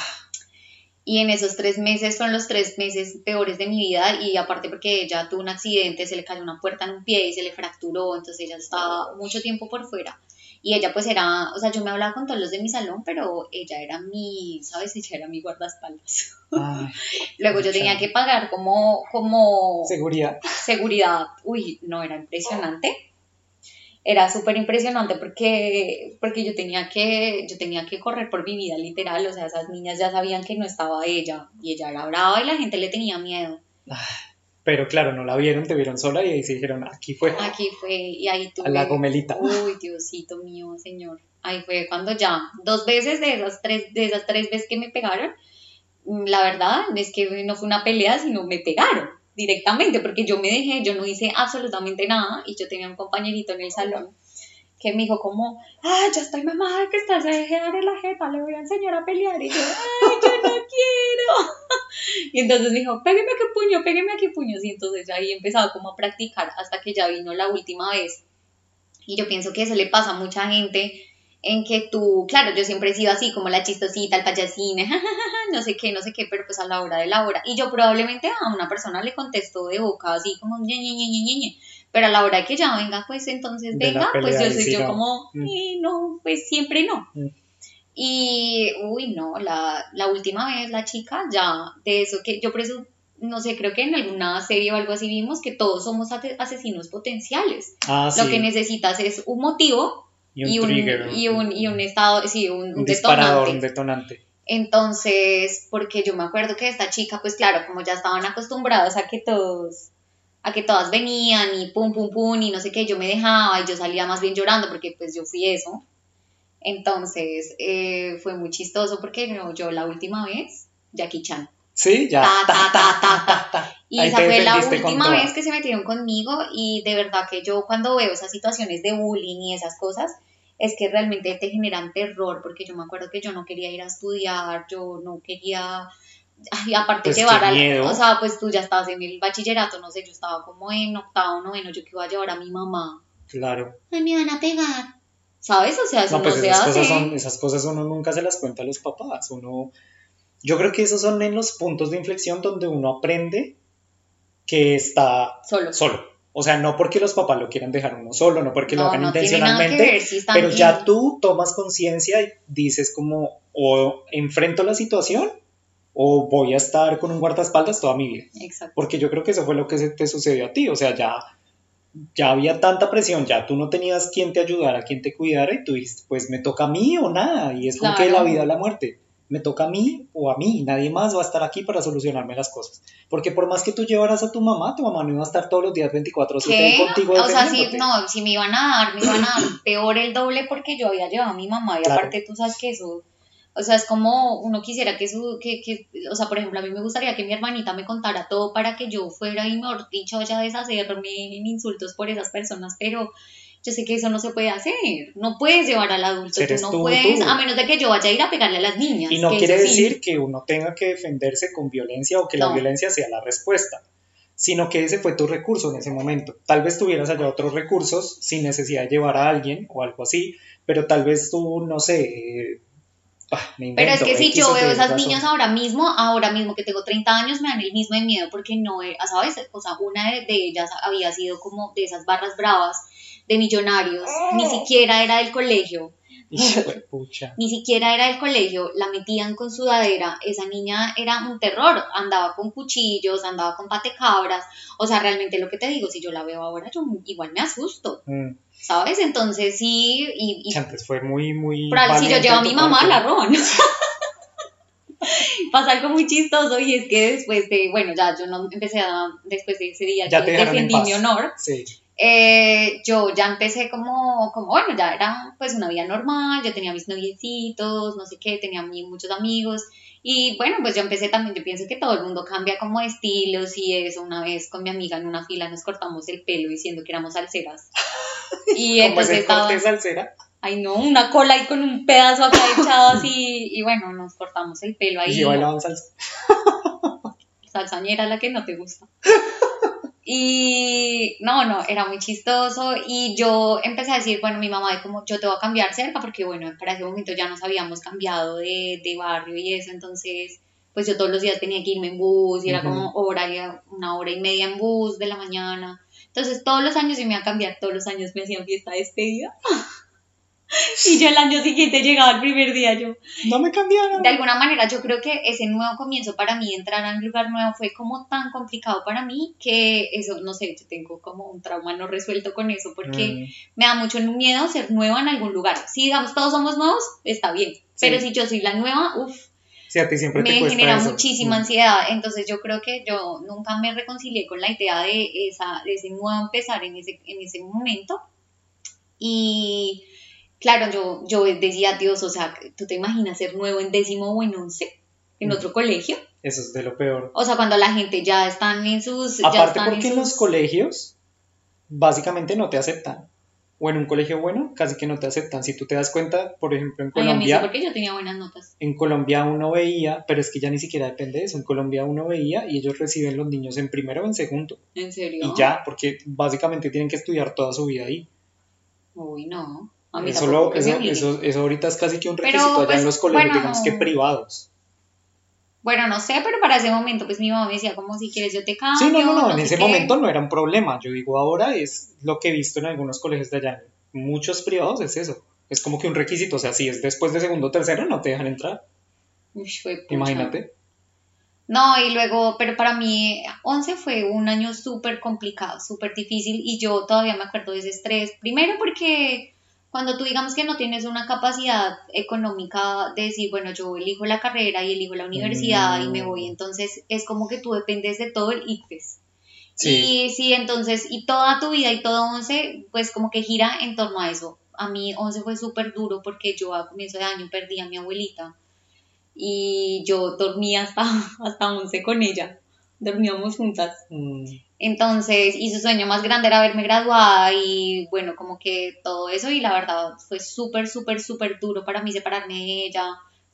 Y en esos tres meses fueron los tres meses peores de mi vida y aparte porque ella tuvo un accidente, se le cayó una puerta en un pie y se le fracturó, entonces ella estaba mucho tiempo por fuera. Y ella pues era, o sea, yo me hablaba con todos los de mi salón, pero ella era mi, ¿sabes? Ella era mi guardaespaldas. ay, Luego yo tenía que pagar como, como seguridad. seguridad, uy, no, era impresionante. Era súper impresionante porque, porque yo, tenía que, yo tenía que correr por mi vida literal, o sea, esas niñas ya sabían que no estaba ella y ella era brava y la gente le tenía miedo. Pero claro, no la vieron, te vieron sola y ahí se dijeron, aquí fue, Aquí fue y ahí tuve... a la gomelita. Uy, Diosito mío, señor. Ahí fue cuando ya, dos veces de esas tres, de esas tres veces que me pegaron, la verdad es que no fue una pelea, sino me pegaron directamente, porque yo me dejé, yo no hice absolutamente nada, y yo tenía un compañerito en el salón que me dijo como, ah, ya estoy mamá de que estás a dejar en la jeta, le voy a enseñar a pelear, y yo, ay, yo no quiero. Y entonces me dijo, pégueme aquí puño, pégueme aquí puños, y entonces ahí empezaba como a practicar hasta que ya vino la última vez. Y yo pienso que eso le pasa a mucha gente en que tú, claro, yo siempre he sido así como la chistosita, el payasín, no sé qué, no sé qué, pero pues a la hora de la hora. Y yo probablemente a una persona le contesto de boca así como ñe, ñe, ñe, ñe, ñe, ñe. Pero a la hora de que ya venga, pues entonces venga, pues yo soy yo no. como, Mm. "Eh, no, pues siempre no. Mm. Y, uy, no, la, la última vez la chica ya, de eso que yo por eso, no sé, creo que en alguna serie o algo así vimos que todos somos asesinos potenciales. Ah, sí. Lo que necesitas es un motivo y un y un, trigger. y un, y un estado, sí, un, un un disparador, un detonante. detonante. Entonces, porque yo me acuerdo que esta chica, pues claro, como ya estaban acostumbrados a que todos, a que todas venían y pum, pum, pum, y no sé qué, yo me dejaba y yo salía más bien llorando porque pues yo fui eso. Entonces, eh, fue muy chistoso porque no, yo la última vez, Jackie Chan. Sí, ya. Ta, ta, ta, ta, ta. ta. Y Ahí esa fue la última vez que se metieron conmigo y de verdad que yo cuando veo esas situaciones de bullying y esas cosas, es que realmente te generan terror porque yo me acuerdo que yo no quería ir a estudiar, yo no quería, aparte Pues llevar al, o sea, pues tú ya estabas en el bachillerato, no sé, yo estaba como en octavo, noveno, yo que iba a llevar a mi mamá, Claro. ay, me van a pegar, ¿sabes? O sea, eso No, no, pues se esas hace. cosas, son, esas cosas uno nunca se las cuenta a los papás. Uno, yo creo que esos son en los puntos de inflexión donde uno aprende que está Solo. solo. O sea, no porque los papás lo quieran dejar uno solo, no porque lo hagan no que intencionalmente, ver pero ya tú tomas conciencia y dices como, o enfrento la situación o voy a estar con un guardaespaldas toda mi vida. Exacto. Porque yo creo que eso fue lo que se te sucedió a ti. O sea, ya, ya había tanta presión, ya tú no tenías quien te ayudara, quien te cuidara, y tú dijiste, pues me toca a mí o nada. Y es como que Claro. la vida o la muerte. Me toca a mí o a mí. Nadie más va a estar aquí para solucionarme las cosas. Porque por más que tú llevaras a tu mamá, tu mamá no iba a estar todos los días 24 ¿Qué? contigo. O sea, si, no, si me iban a dar, me iban a dar peor el doble porque yo había llevado a mi mamá y Claro. aparte tú sabes que eso, o sea, es como uno quisiera que su, que, que, o sea, por ejemplo, a mí me gustaría que mi hermanita me contara todo para que yo fuera y mejor dicho ya deshacerme en insultos por esas personas, pero yo sé que eso no se puede hacer, no puedes llevar al adulto, tú no tú, puedes, tú. a menos de que yo vaya a ir a pegarle a las niñas. Y no quiere sí. decir que uno tenga que defenderse con violencia o que la violencia sea la respuesta, sino que ese fue tu recurso en ese momento. Tal vez tuvieras allá otros recursos sin necesidad de llevar a alguien o algo así, pero tal vez tú, no sé, eh, ah, me Pero es invento, que si yo veo esas razón. niñas ahora mismo, ahora mismo que tengo 30 años, me dan el mismo de miedo porque no, ¿sabes? O sea, una de ellas había sido como de esas barras bravas de millonarios, ni siquiera era del colegio. Ni siquiera era del colegio, la metían con sudadera. Esa niña era un terror, andaba con cuchillos, andaba con patecabras. O sea, realmente lo que te digo, si yo la veo ahora, yo igual me asusto. Mm. ¿Sabes? Entonces sí. Y, Antes fue muy, muy. Pero si yo llevo a mi mamá, la roban. Pasa algo muy chistoso y es que después de, bueno, ya yo no empecé a, después de ese día, ya yo defendí mi honor. Sí. Eh, yo ya empecé como, como, bueno, ya era pues una vida normal, yo tenía mis noviecitos, no sé qué, tenía muchos amigos y bueno, pues yo empecé también, yo pienso que todo el mundo cambia como estilos y eso, una vez con mi amiga en una fila nos cortamos el pelo diciendo que éramos salseras. Y entonces estaba... salsera? Ay no, una cola ahí con un pedazo acá echado así y bueno, nos cortamos el pelo ahí. Y bailaban salsa. Salsañera la que no te gusta. Y no, no, era muy chistoso y yo empecé a decir, bueno, mi mamá de como yo te voy a cambiar cerca porque bueno, para ese momento ya nos habíamos cambiado de, de barrio y eso, entonces pues yo todos los días tenía que irme en bus y era como hora, una hora y media en bus de la mañana. Entonces todos los años yo me iba a cambiar, todos los años me hacían fiesta de despedida. Y yo el año siguiente llegaba el primer día yo. No me cambiaron. De alguna manera yo creo que ese nuevo comienzo para mí, entrar a un lugar nuevo fue como tan complicado para mí que eso, no sé, yo tengo como un trauma no resuelto con eso porque mm. me da mucho miedo ser nueva en algún lugar. Si digamos todos somos nuevos, está bien. Pero si yo soy la nueva, uff. Sí, a ti siempre me genera muchísima mm. ansiedad. Entonces yo creo que yo nunca me reconcilié con la idea de, esa, de ese nuevo empezar en ese, en ese momento. Y claro, yo, yo decía, Dios, o sea, ¿tú te imaginas ser nuevo en décimo o en once? ¿En mm. otro colegio? Eso es de lo peor. O sea, cuando la gente ya están en sus... Aparte porque en, los colegios básicamente no te aceptan. O en un colegio bueno, casi que no te aceptan. Si tú te das cuenta, por ejemplo, en Colombia... Ay, porque yo tenía buenas notas. En Colombia uno veía, pero es que ya ni siquiera depende de eso. En Colombia uno veía y ellos reciben los niños en primero o en segundo. ¿En serio? Y ya, porque básicamente tienen que estudiar toda su vida ahí. Uy, no eso, eso, eso, ahorita es casi que un requisito allá en pues, los colegios, digamos que privados. Bueno, no sé, pero para ese momento, pues mi mamá me decía, como si quieres yo te cambio. Sí, no, no, no, en ese momento no era un problema. Yo digo, ahora es lo que he visto en algunos colegios de allá. Muchos privados es eso. Es como que un requisito. O sea, si es después de segundo o tercero, no te dejan entrar. Imagínate. No, y luego, pero para mí 11 fue un año súper complicado, súper difícil y yo todavía me acuerdo de ese estrés. Primero porque cuando tú digamos que no tienes una capacidad económica de decir, bueno, yo elijo la carrera y elijo la universidad y me voy, entonces es como que tú dependes de todo el ICFES. Sí. Y sí, entonces, y toda tu vida y todo 11, pues como que gira en torno a eso. A mí 11 fue súper duro porque yo a comienzo de año perdí a mi abuelita y yo dormía hasta, hasta 11 con ella, dormíamos juntas. Mm. Entonces, y su sueño más grande era verme graduada y bueno, como que todo eso y la verdad fue súper, súper, súper duro para mí separarme de ella,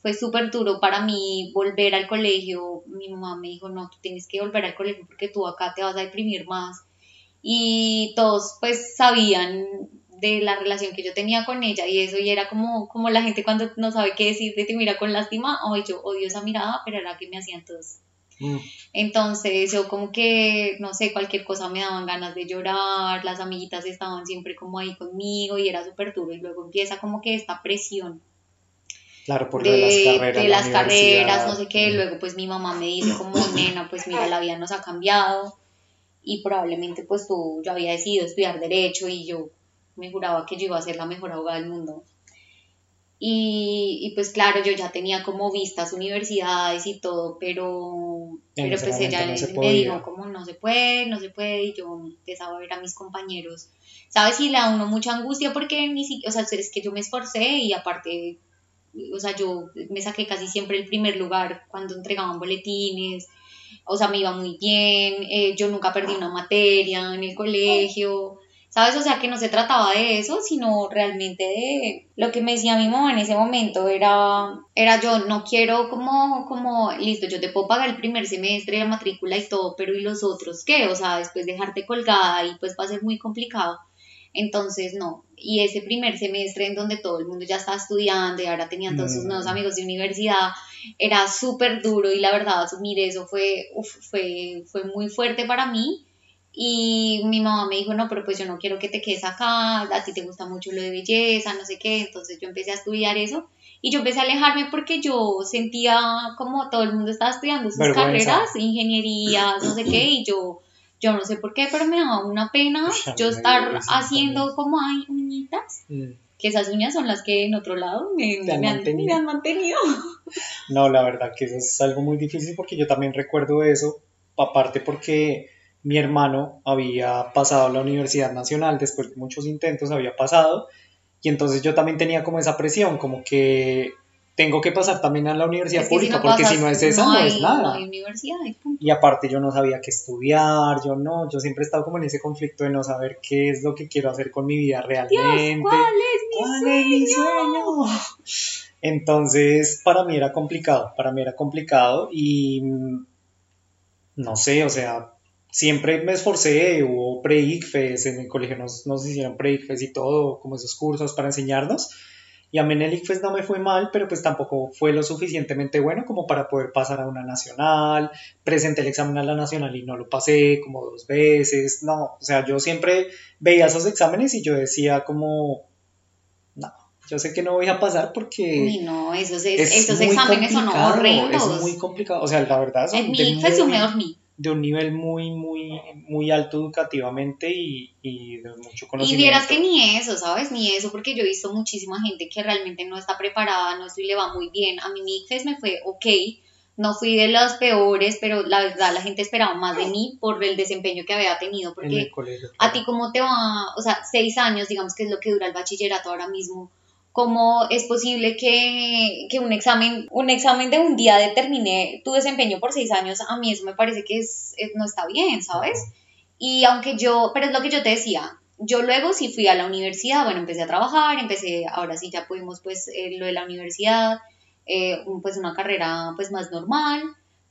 fue súper duro para mí volver al colegio. Mi mamá me dijo, no, tú tienes que volver al colegio porque tú acá te vas a deprimir más. Y todos pues sabían de la relación que yo tenía con ella y eso y era como, como la gente cuando no sabe qué decir de ti mira con lástima, o yo odio esa mirada, pero era que me hacían todos Mm. Entonces yo como que, no sé, cualquier cosa me daban ganas de llorar, las amiguitas estaban siempre como ahí conmigo y era súper duro y luego empieza como que esta presión. Claro, por de, las carreras. De las carreras, no sé qué, mm. luego pues mi mamá me dice como, nena, pues mira, la vida nos ha cambiado y probablemente pues tú, yo había decidido estudiar derecho y yo me juraba que yo iba a ser la mejor abogada del mundo y, y, pues claro, yo ya tenía como vistas universidades y todo, pero, pero pues ella me dijo como no se puede, no se puede, y yo empezaba a ver a mis compañeros, ¿sabes? Y le da uno mucha angustia porque ni siquiera, o sea, es que yo me esforcé y aparte, o sea, yo me saqué casi siempre el primer lugar cuando entregaban boletines, o sea, me iba muy bien, eh, yo nunca perdí una materia en el colegio, ¿Sabes? O sea, que no se trataba de eso, sino realmente de lo que me decía mi mamá en ese momento era, era yo no quiero como, como, listo, yo te puedo pagar el primer semestre, la matrícula y todo, pero ¿y los otros qué? O sea, después dejarte colgada y pues va a ser muy complicado. Entonces, no. Y ese primer semestre en donde todo el mundo ya estaba estudiando y ahora tenían todos sus nuevos mm. amigos de universidad, era súper duro y la verdad asumir eso fue, fue, fue muy fuerte para mí Y mi mamá me dijo, no, pero pues yo no quiero que te quedes acá, a ti te gusta mucho lo de belleza, no sé qué. Entonces yo empecé a estudiar eso y yo empecé a alejarme porque yo sentía como todo el mundo estaba estudiando sus carreras, ingeniería, no sé qué, y yo, yo no sé por qué, pero me daba una pena yo estar haciendo como, hay uñitas. Mm. Que esas uñas son las que en otro lado me, han, mantenido. me han mantenido. No, la verdad que eso es algo muy difícil porque yo también recuerdo eso, aparte porque mi hermano había pasado a la Universidad Nacional después de muchos intentos, había pasado, y entonces yo también tenía como esa presión, como que tengo que pasar también a la universidad pública, porque si no es esa, no, es nada. No hay universidad, y aparte yo no sabía qué estudiar, yo no, yo siempre he estado como en ese conflicto de no saber qué es lo que quiero hacer con mi vida realmente. ¿cuál es mi sueño? Entonces, para mí era complicado, para mí era complicado y mm, no sé, o sea, siempre me esforcé, hubo pre-ICFES, en el colegio nos, nos hicieron pre-ICFES y todo, como esos cursos para enseñarnos. Y a mí en el ICFES no me fue mal, pero pues tampoco fue lo suficientemente bueno como para poder pasar a una nacional. Presenté el examen a la nacional y no lo pasé como dos veces. No, o sea, yo siempre veía esos exámenes y yo decía como, no, yo sé que no voy a pasar porque... Uy, no, esos, esos exámenes son horrendos. Es muy complicado, o sea, la verdad son... En mi ICFES yo me dormí de un nivel muy, muy, muy alto educativamente y, y de mucho conocimiento. Y vieras que ni eso, ¿sabes? Ni eso, porque yo he visto muchísima gente que realmente no está preparada, no estoy le va muy bien. A mí mi ICFES me fue ok, no fui de las peores, pero la verdad la gente esperaba más de mí por el desempeño que había tenido, porque a ti cómo te va, o sea, seis años, digamos que es lo que dura el bachillerato ahora mismo, cómo es posible que, un examen, un examen de un día determine tu desempeño por seis años, a mí eso me parece que es, no está bien, ¿sabes? Y aunque yo, pero es lo que yo te decía, yo luego sí fui a la universidad, bueno, empecé a trabajar, empecé, ahora sí ya pudimos pues eh, lo de la universidad, eh, pues una carrera pues más normal,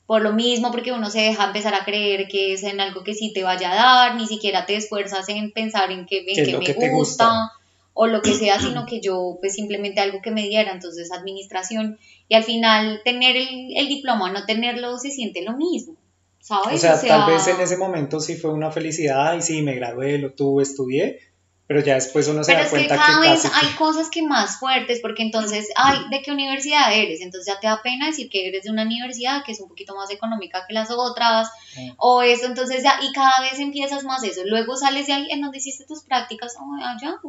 por lo mismo, porque uno se deja empezar a creer que es en algo que sí te vaya a dar, ni siquiera te esfuerzas en pensar en qué, en qué me gusta o lo que sea, sino que yo pues simplemente algo que me diera, entonces administración y al final tener el, diploma, no tenerlo, se siente lo mismo. ¿Sabes? O sea, tal vez en ese momento sí fue una felicidad y sí, me gradué, lo tuve, estudié, pero ya después uno se da cuenta que, cada vez hay cosas que más fuertes, porque entonces, ay, ¿de qué universidad eres? Entonces ya te da pena decir que eres de una universidad que es un poquito más económica que las otras, o eso, entonces ya, y cada vez empiezas más eso, luego sales de ahí en donde hiciste tus prácticas, oh, allá,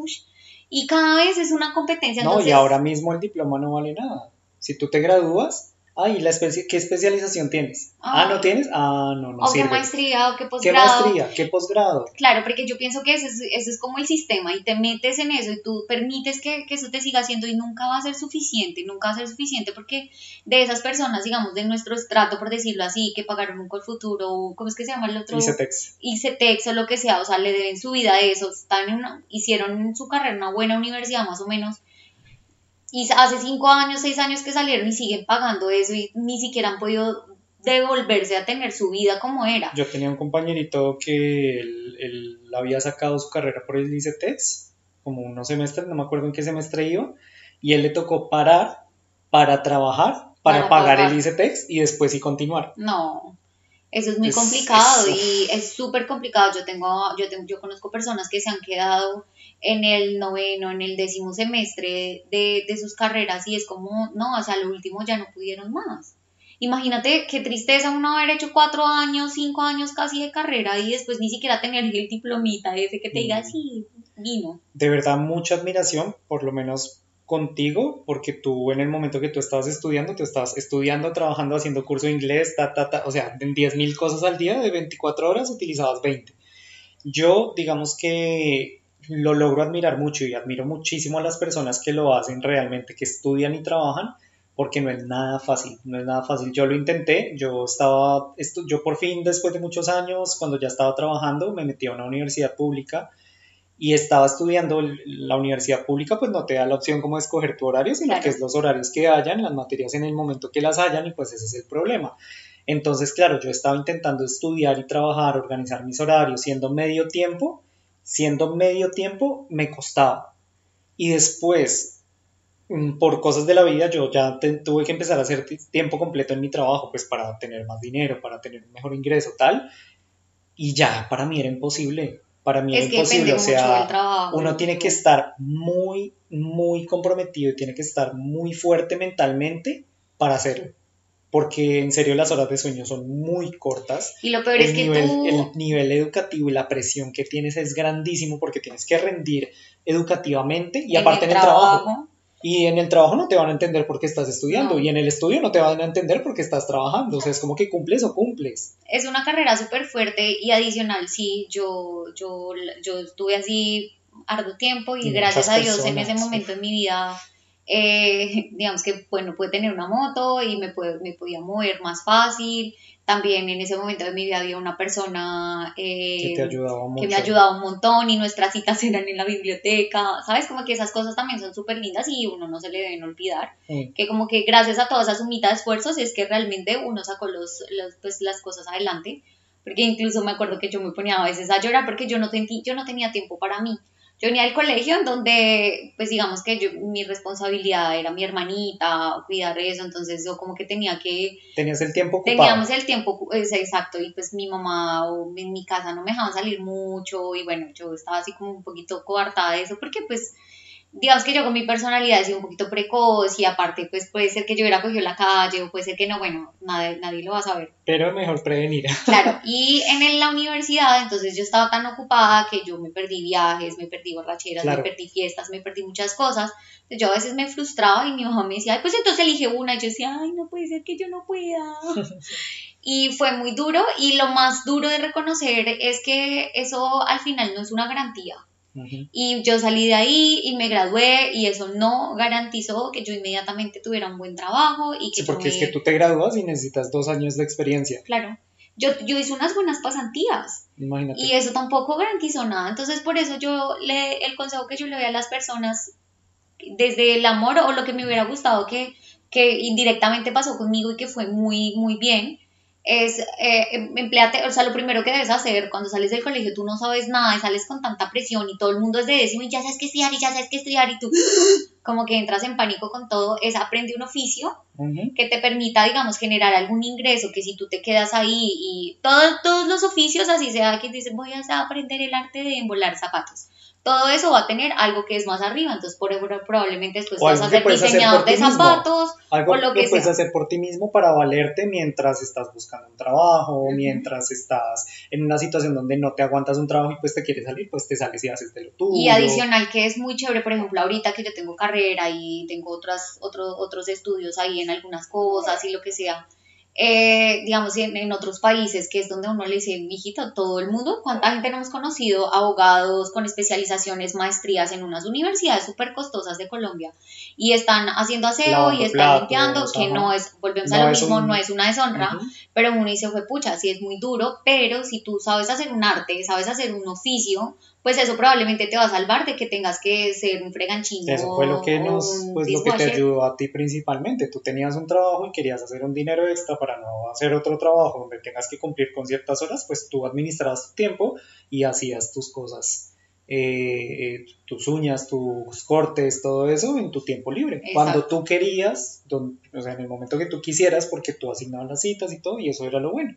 y cada vez es una competencia. No, y ahora mismo el diploma no vale nada. Si tú te gradúas, Ay, la ¿qué especialización tienes? Ah, ¿no tienes? Ah, no, no o qué maestría o qué posgrado. ¿Qué maestría? ¿Qué posgrado? Claro, porque yo pienso que ese es, es como el sistema y te metes en eso y tú permites que, que, eso te siga haciendo y nunca va a ser suficiente, nunca va a ser suficiente porque de esas personas, digamos, de nuestro estrato, por decirlo así, que pagaron un futuro, ¿cómo es que se llama el otro? ICETEX. ICETEX o lo que sea, o sea, le deben su vida a eso, están en una, hicieron en su carrera una buena universidad más o menos y hace cinco años, seis años que salieron y siguen pagando eso y ni siquiera han podido devolverse a tener su vida como era. Yo tenía un compañerito que él, había sacado su carrera por el ICETEX, como unos semestres, no me acuerdo en qué semestre iba, y él le tocó parar para trabajar, para, pagar, el ICETEX y después sí continuar. No, eso es muy complicado y es súper complicado. Yo tengo, yo tengo, yo conozco personas que se han quedado en el noveno, en el décimo semestre de, de sus carreras y es como, no, o sea, lo último ya no pudieron más. Imagínate qué tristeza uno haber hecho cuatro años, cinco años casi de carrera y después ni siquiera tener el diplomita ese que te diga, mm. sí, vino. De verdad, mucha admiración, por lo menos contigo, porque tú en el momento que tú estabas estudiando, tú estabas estudiando, trabajando, haciendo curso de inglés, ta, ta, ta, o sea, en 10.000 cosas al día, de 24 horas utilizabas 20. Yo, digamos que lo logro admirar mucho y admiro muchísimo a las personas que lo hacen realmente, que estudian y trabajan, porque no es nada fácil, no es nada fácil. Yo lo intenté, yo estaba, yo por fin después de muchos años, cuando ya estaba trabajando, me metí a una universidad pública y estaba estudiando la universidad pública, pues no te da la opción como de escoger tu horario, sino que es los horarios que hayan, las materias en el momento que las hayan y pues ese es el problema. Entonces, claro, yo estaba intentando estudiar y trabajar, organizar mis horarios, siendo medio tiempo, siendo medio tiempo me costaba. Y después, mm, por cosas de la vida, yo ya tuve que empezar a hacer tiempo completo en mi trabajo, pues para tener más dinero, para tener un mejor ingreso, tal y ya, para mí era imposible. Para mí Es que imposible. O sea, trabajo, uno tiene que estar muy, muy comprometido y tiene que estar muy fuerte mentalmente para hacerlo. Porque en serio las horas de sueño son muy cortas. Y lo peor es que nivel, tú... el nivel educativo y la presión que tienes es grandísimo porque tienes que rendir educativamente y aparte en el trabajo. Y en el trabajo no te van a entender por qué estás estudiando No. y en el estudio no te van a entender por qué estás trabajando. O sea, es como que cumples o cumples. es una carrera súper fuerte y adicional, sí, yo, yo, yo estuve así harto tiempo y Y gracias a Dios en ese momento en mi vida, eh, digamos que, bueno, pude tener una moto y me, pude- me podía mover más fácil. También en ese momento de mi vida había una persona eh, Que te mucho. que me ayudaba un montón y nuestras citas eran en la biblioteca, ¿sabes? Como que esas cosas también son súper lindas y uno no se le deben olvidar Mm. que como que gracias a toda esa sumita de esfuerzos es que realmente uno sacó los, los, pues, las cosas adelante, porque incluso me acuerdo que yo me ponía a veces a llorar porque yo no, tení- yo no tenía tiempo para mí. Yo venía al colegio en donde, pues digamos que yo, mi responsabilidad era mi hermanita, cuidar eso, entonces yo como que tenía que, Tenías el tiempo ocupado. teníamos el tiempo es, exacto y pues mi mamá o en mi casa no me dejaban salir mucho y bueno, yo estaba así como un poquito coartada de eso porque pues digamos que yo con mi personalidad soy un poquito precoz y aparte pues puede ser que yo hubiera cogido la calle o puede ser que no, bueno, nadie, nadie lo va a saber. Pero mejor prevenir. Claro, y en la universidad entonces yo estaba tan ocupada que yo me perdí viajes, me perdí borracheras, Claro. me perdí fiestas, me perdí muchas cosas. Entonces yo a veces me frustraba y mi mamá me decía, ay, pues entonces elige una y yo decía, ay, no puede ser que yo no pueda. Y fue muy duro y lo más duro de reconocer es que eso al final no es una garantía. Y yo salí de ahí y me gradué y eso no garantizó que yo inmediatamente tuviera un buen trabajo y que Sí, porque es que tú te gradúas y necesitas dos años de experiencia. Claro, yo, yo hice unas buenas pasantías Imagínate. y eso tampoco garantizó nada. Entonces por eso yo le, el consejo que yo le doy a las personas desde el amor o lo que me hubiera gustado que, que indirectamente pasó conmigo y que fue muy, muy bien, es eh, em- empleate, o sea, lo primero que debes hacer cuando sales del colegio, tú no sabes nada y sales con tanta presión y todo el mundo es de décimo y ya sabes qué estudiar y ya sabes qué estudiar y tú como que entras en pánico con todo, es aprende un oficio que te permita, digamos, generar algún ingreso, que si tú te quedas ahí y todo- todos los oficios, así sea que dices, voy a aprender el arte de embolar zapatos. Todo eso va a tener algo que es más arriba, entonces por, probablemente después O vas a ser diseñador de mismo. zapatos Algo o lo que que puedes sea. hacer por ti mismo para valerte mientras estás buscando un trabajo, mientras estás en una situación donde no te aguantas un trabajo y pues te quieres salir, pues te sales y haces de lo tuyo. Y adicional que es muy chévere, por ejemplo, ahorita que yo tengo carrera y tengo otras, otros otros estudios ahí en algunas cosas y lo que sea, eh, digamos, en, en otros países, que es donde uno le dice, mijito, todo el mundo, ¿cuánta gente no hemos conocido? Abogados con especializaciones, maestrías en unas universidades súper costosas de Colombia y están haciendo aseo Lavando y están limpiando, que ajá. no es, volvemos No a lo mismo, un- no es una deshonra, pero uno dice, fue pucha, sí es muy duro, pero si tú sabes hacer un arte, sabes hacer un oficio, pues eso probablemente te va a salvar de que tengas que ser un freganchino. Eso fue lo que nos, pues lo que te ayudó a ti principalmente. Tú tenías un trabajo y querías hacer un dinero extra para no hacer otro trabajo donde tengas que cumplir con ciertas horas, pues tú administrabas tu tiempo y hacías tus cosas, eh, eh, tus uñas, tus cortes, todo eso en tu tiempo libre. Exacto. Cuando tú querías, o sea, en el momento que tú quisieras, porque tú asignabas las citas y todo, y eso era lo bueno.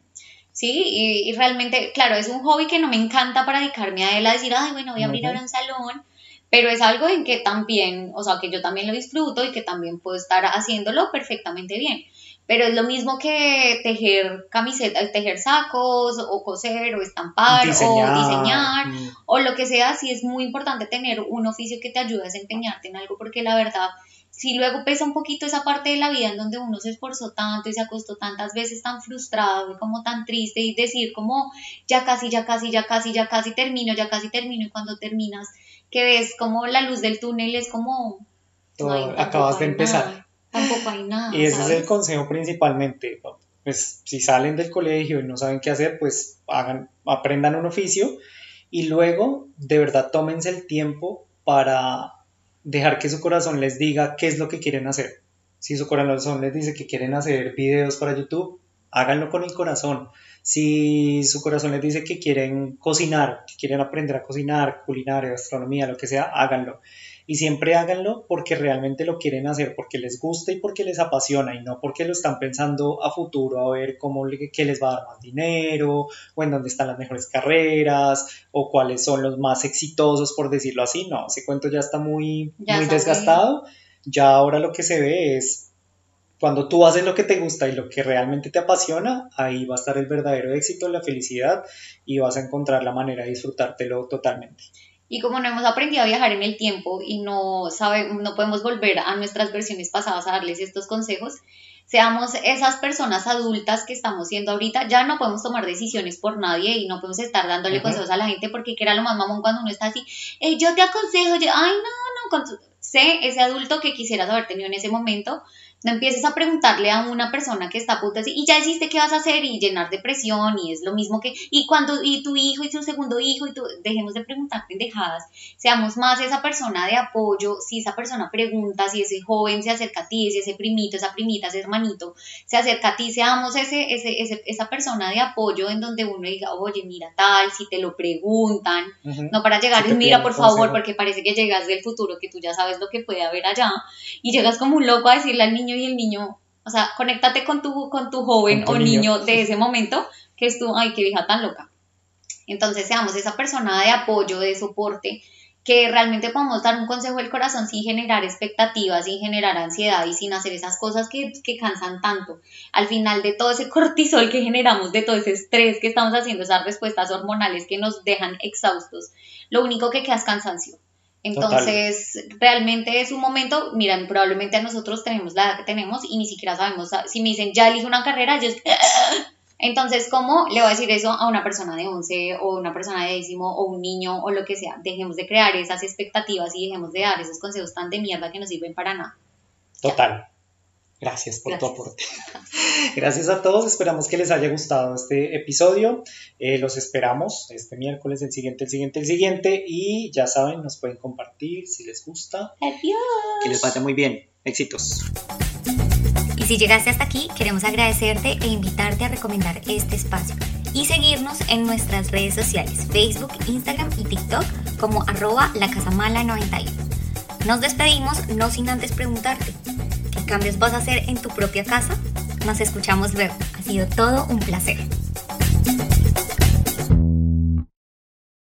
Sí, y, y realmente, claro, es un hobby que no me encanta para dedicarme a él a decir, ay, bueno, voy a abrir ahora un salón, pero es algo en que también, o sea, que yo también lo disfruto y que también puedo estar haciéndolo perfectamente bien. Pero es lo mismo que tejer camisetas, tejer sacos, o coser, o estampar, o diseñar, mm, o lo que sea, sí es muy importante tener un oficio que te ayude a desempeñarte en algo, porque la verdad, si luego pesa un poquito esa parte de la vida en donde uno se esforzó tanto y se acostó tantas veces tan frustrado y como tan triste y decir como ya casi, ya casi, ya casi, ya casi termino, ya casi termino y cuando terminas que ves como la luz del túnel es como todo- no hay- acabas de empezar. nada, tampoco hay nada. Y ese es el consejo principalmente. Pues si salen del colegio y no saben qué hacer, pues hagan, aprendan un oficio y luego de verdad tómense el tiempo para dejar que su corazón les diga qué es lo que quieren hacer. Si su corazón les dice que quieren hacer videos para YouTube, háganlo con el corazón. Si su corazón les dice que quieren cocinar, que quieren aprender a cocinar, culinaria, gastronomía, lo que sea, háganlo. Y siempre háganlo porque realmente lo quieren hacer, porque les gusta y porque les apasiona y no porque lo están pensando a futuro a ver cómo qué les va a dar más dinero o en dónde están las mejores carreras o cuáles son los más exitosos, por decirlo así. No, ese cuento ya está muy, muy desgastado. Ya ahora lo que se ve es cuando tú haces lo que te gusta y lo que realmente te apasiona, ahí va a estar el verdadero éxito, la felicidad y vas a encontrar la manera de disfrutártelo totalmente. Y como no hemos aprendido a viajar en el tiempo y no, sabe, no podemos volver a nuestras versiones pasadas a darles estos consejos, seamos esas personas adultas que estamos siendo ahorita, ya no podemos tomar decisiones por nadie y no podemos estar dándole consejos a la gente porque que era lo más mamón cuando uno está así, yo te aconsejo, yo, ay no, no, sé ese adulto que quisieras haber tenido en ese momento, no empieces a preguntarle a una persona que está a punto de decir, y ya hiciste qué vas a hacer y llenar de presión y es lo mismo que, y cuando, y tu hijo y su segundo hijo y tú, dejemos de preguntar pendejadas, seamos más esa persona de apoyo, si esa persona pregunta, si ese joven se acerca a ti, si ese primito, esa primita, ese hermanito se acerca a ti, seamos ese, ese, ese esa persona de apoyo en donde uno diga, oye, mira tal, si te lo preguntan, no para llegar y mira por favor, porque parece que llegas del futuro, que tú ya sabes lo que puede haber allá, y llegas como un loco a decirle al niño, y el niño, o sea, conéctate con tu, con tu joven o niño, de ese momento, que es tu, ay, qué vieja tan loca. Entonces seamos esa persona de apoyo, de soporte, que realmente podamos dar un consejo del corazón sin generar expectativas, sin generar ansiedad y sin hacer esas cosas que, que, cansan tanto. Al final de todo ese cortisol que generamos, de todo ese estrés que estamos haciendo, esas respuestas hormonales que nos dejan exhaustos, lo único que queda es cansancio. Entonces, realmente es un momento, miran, probablemente a nosotros tenemos la edad que tenemos y ni siquiera sabemos, si me dicen, ya elige una carrera, yo... Entonces, ¿cómo le voy a decir eso a una persona de 11 o una persona de décimo o un niño o lo que sea? Dejemos de crear esas expectativas y dejemos de dar esos consejos tan de mierda que no sirven para nada. Total. Gracias por tu aporte. Gracias a todos. Esperamos que les haya gustado este episodio. Eh, los esperamos este miércoles, el siguiente, el siguiente, el siguiente. Y ya saben, nos pueden compartir si les gusta. Adiós. Que les vaya muy bien. Éxitos. Y si llegaste hasta aquí, queremos agradecerte e invitarte a recomendar este espacio y seguirnos en nuestras redes sociales, Facebook, Instagram y TikTok como arroba la 91. Nos despedimos no sin antes preguntarte cambios vas a hacer en tu propia casa? Nos escuchamos luego. Ha sido todo un placer.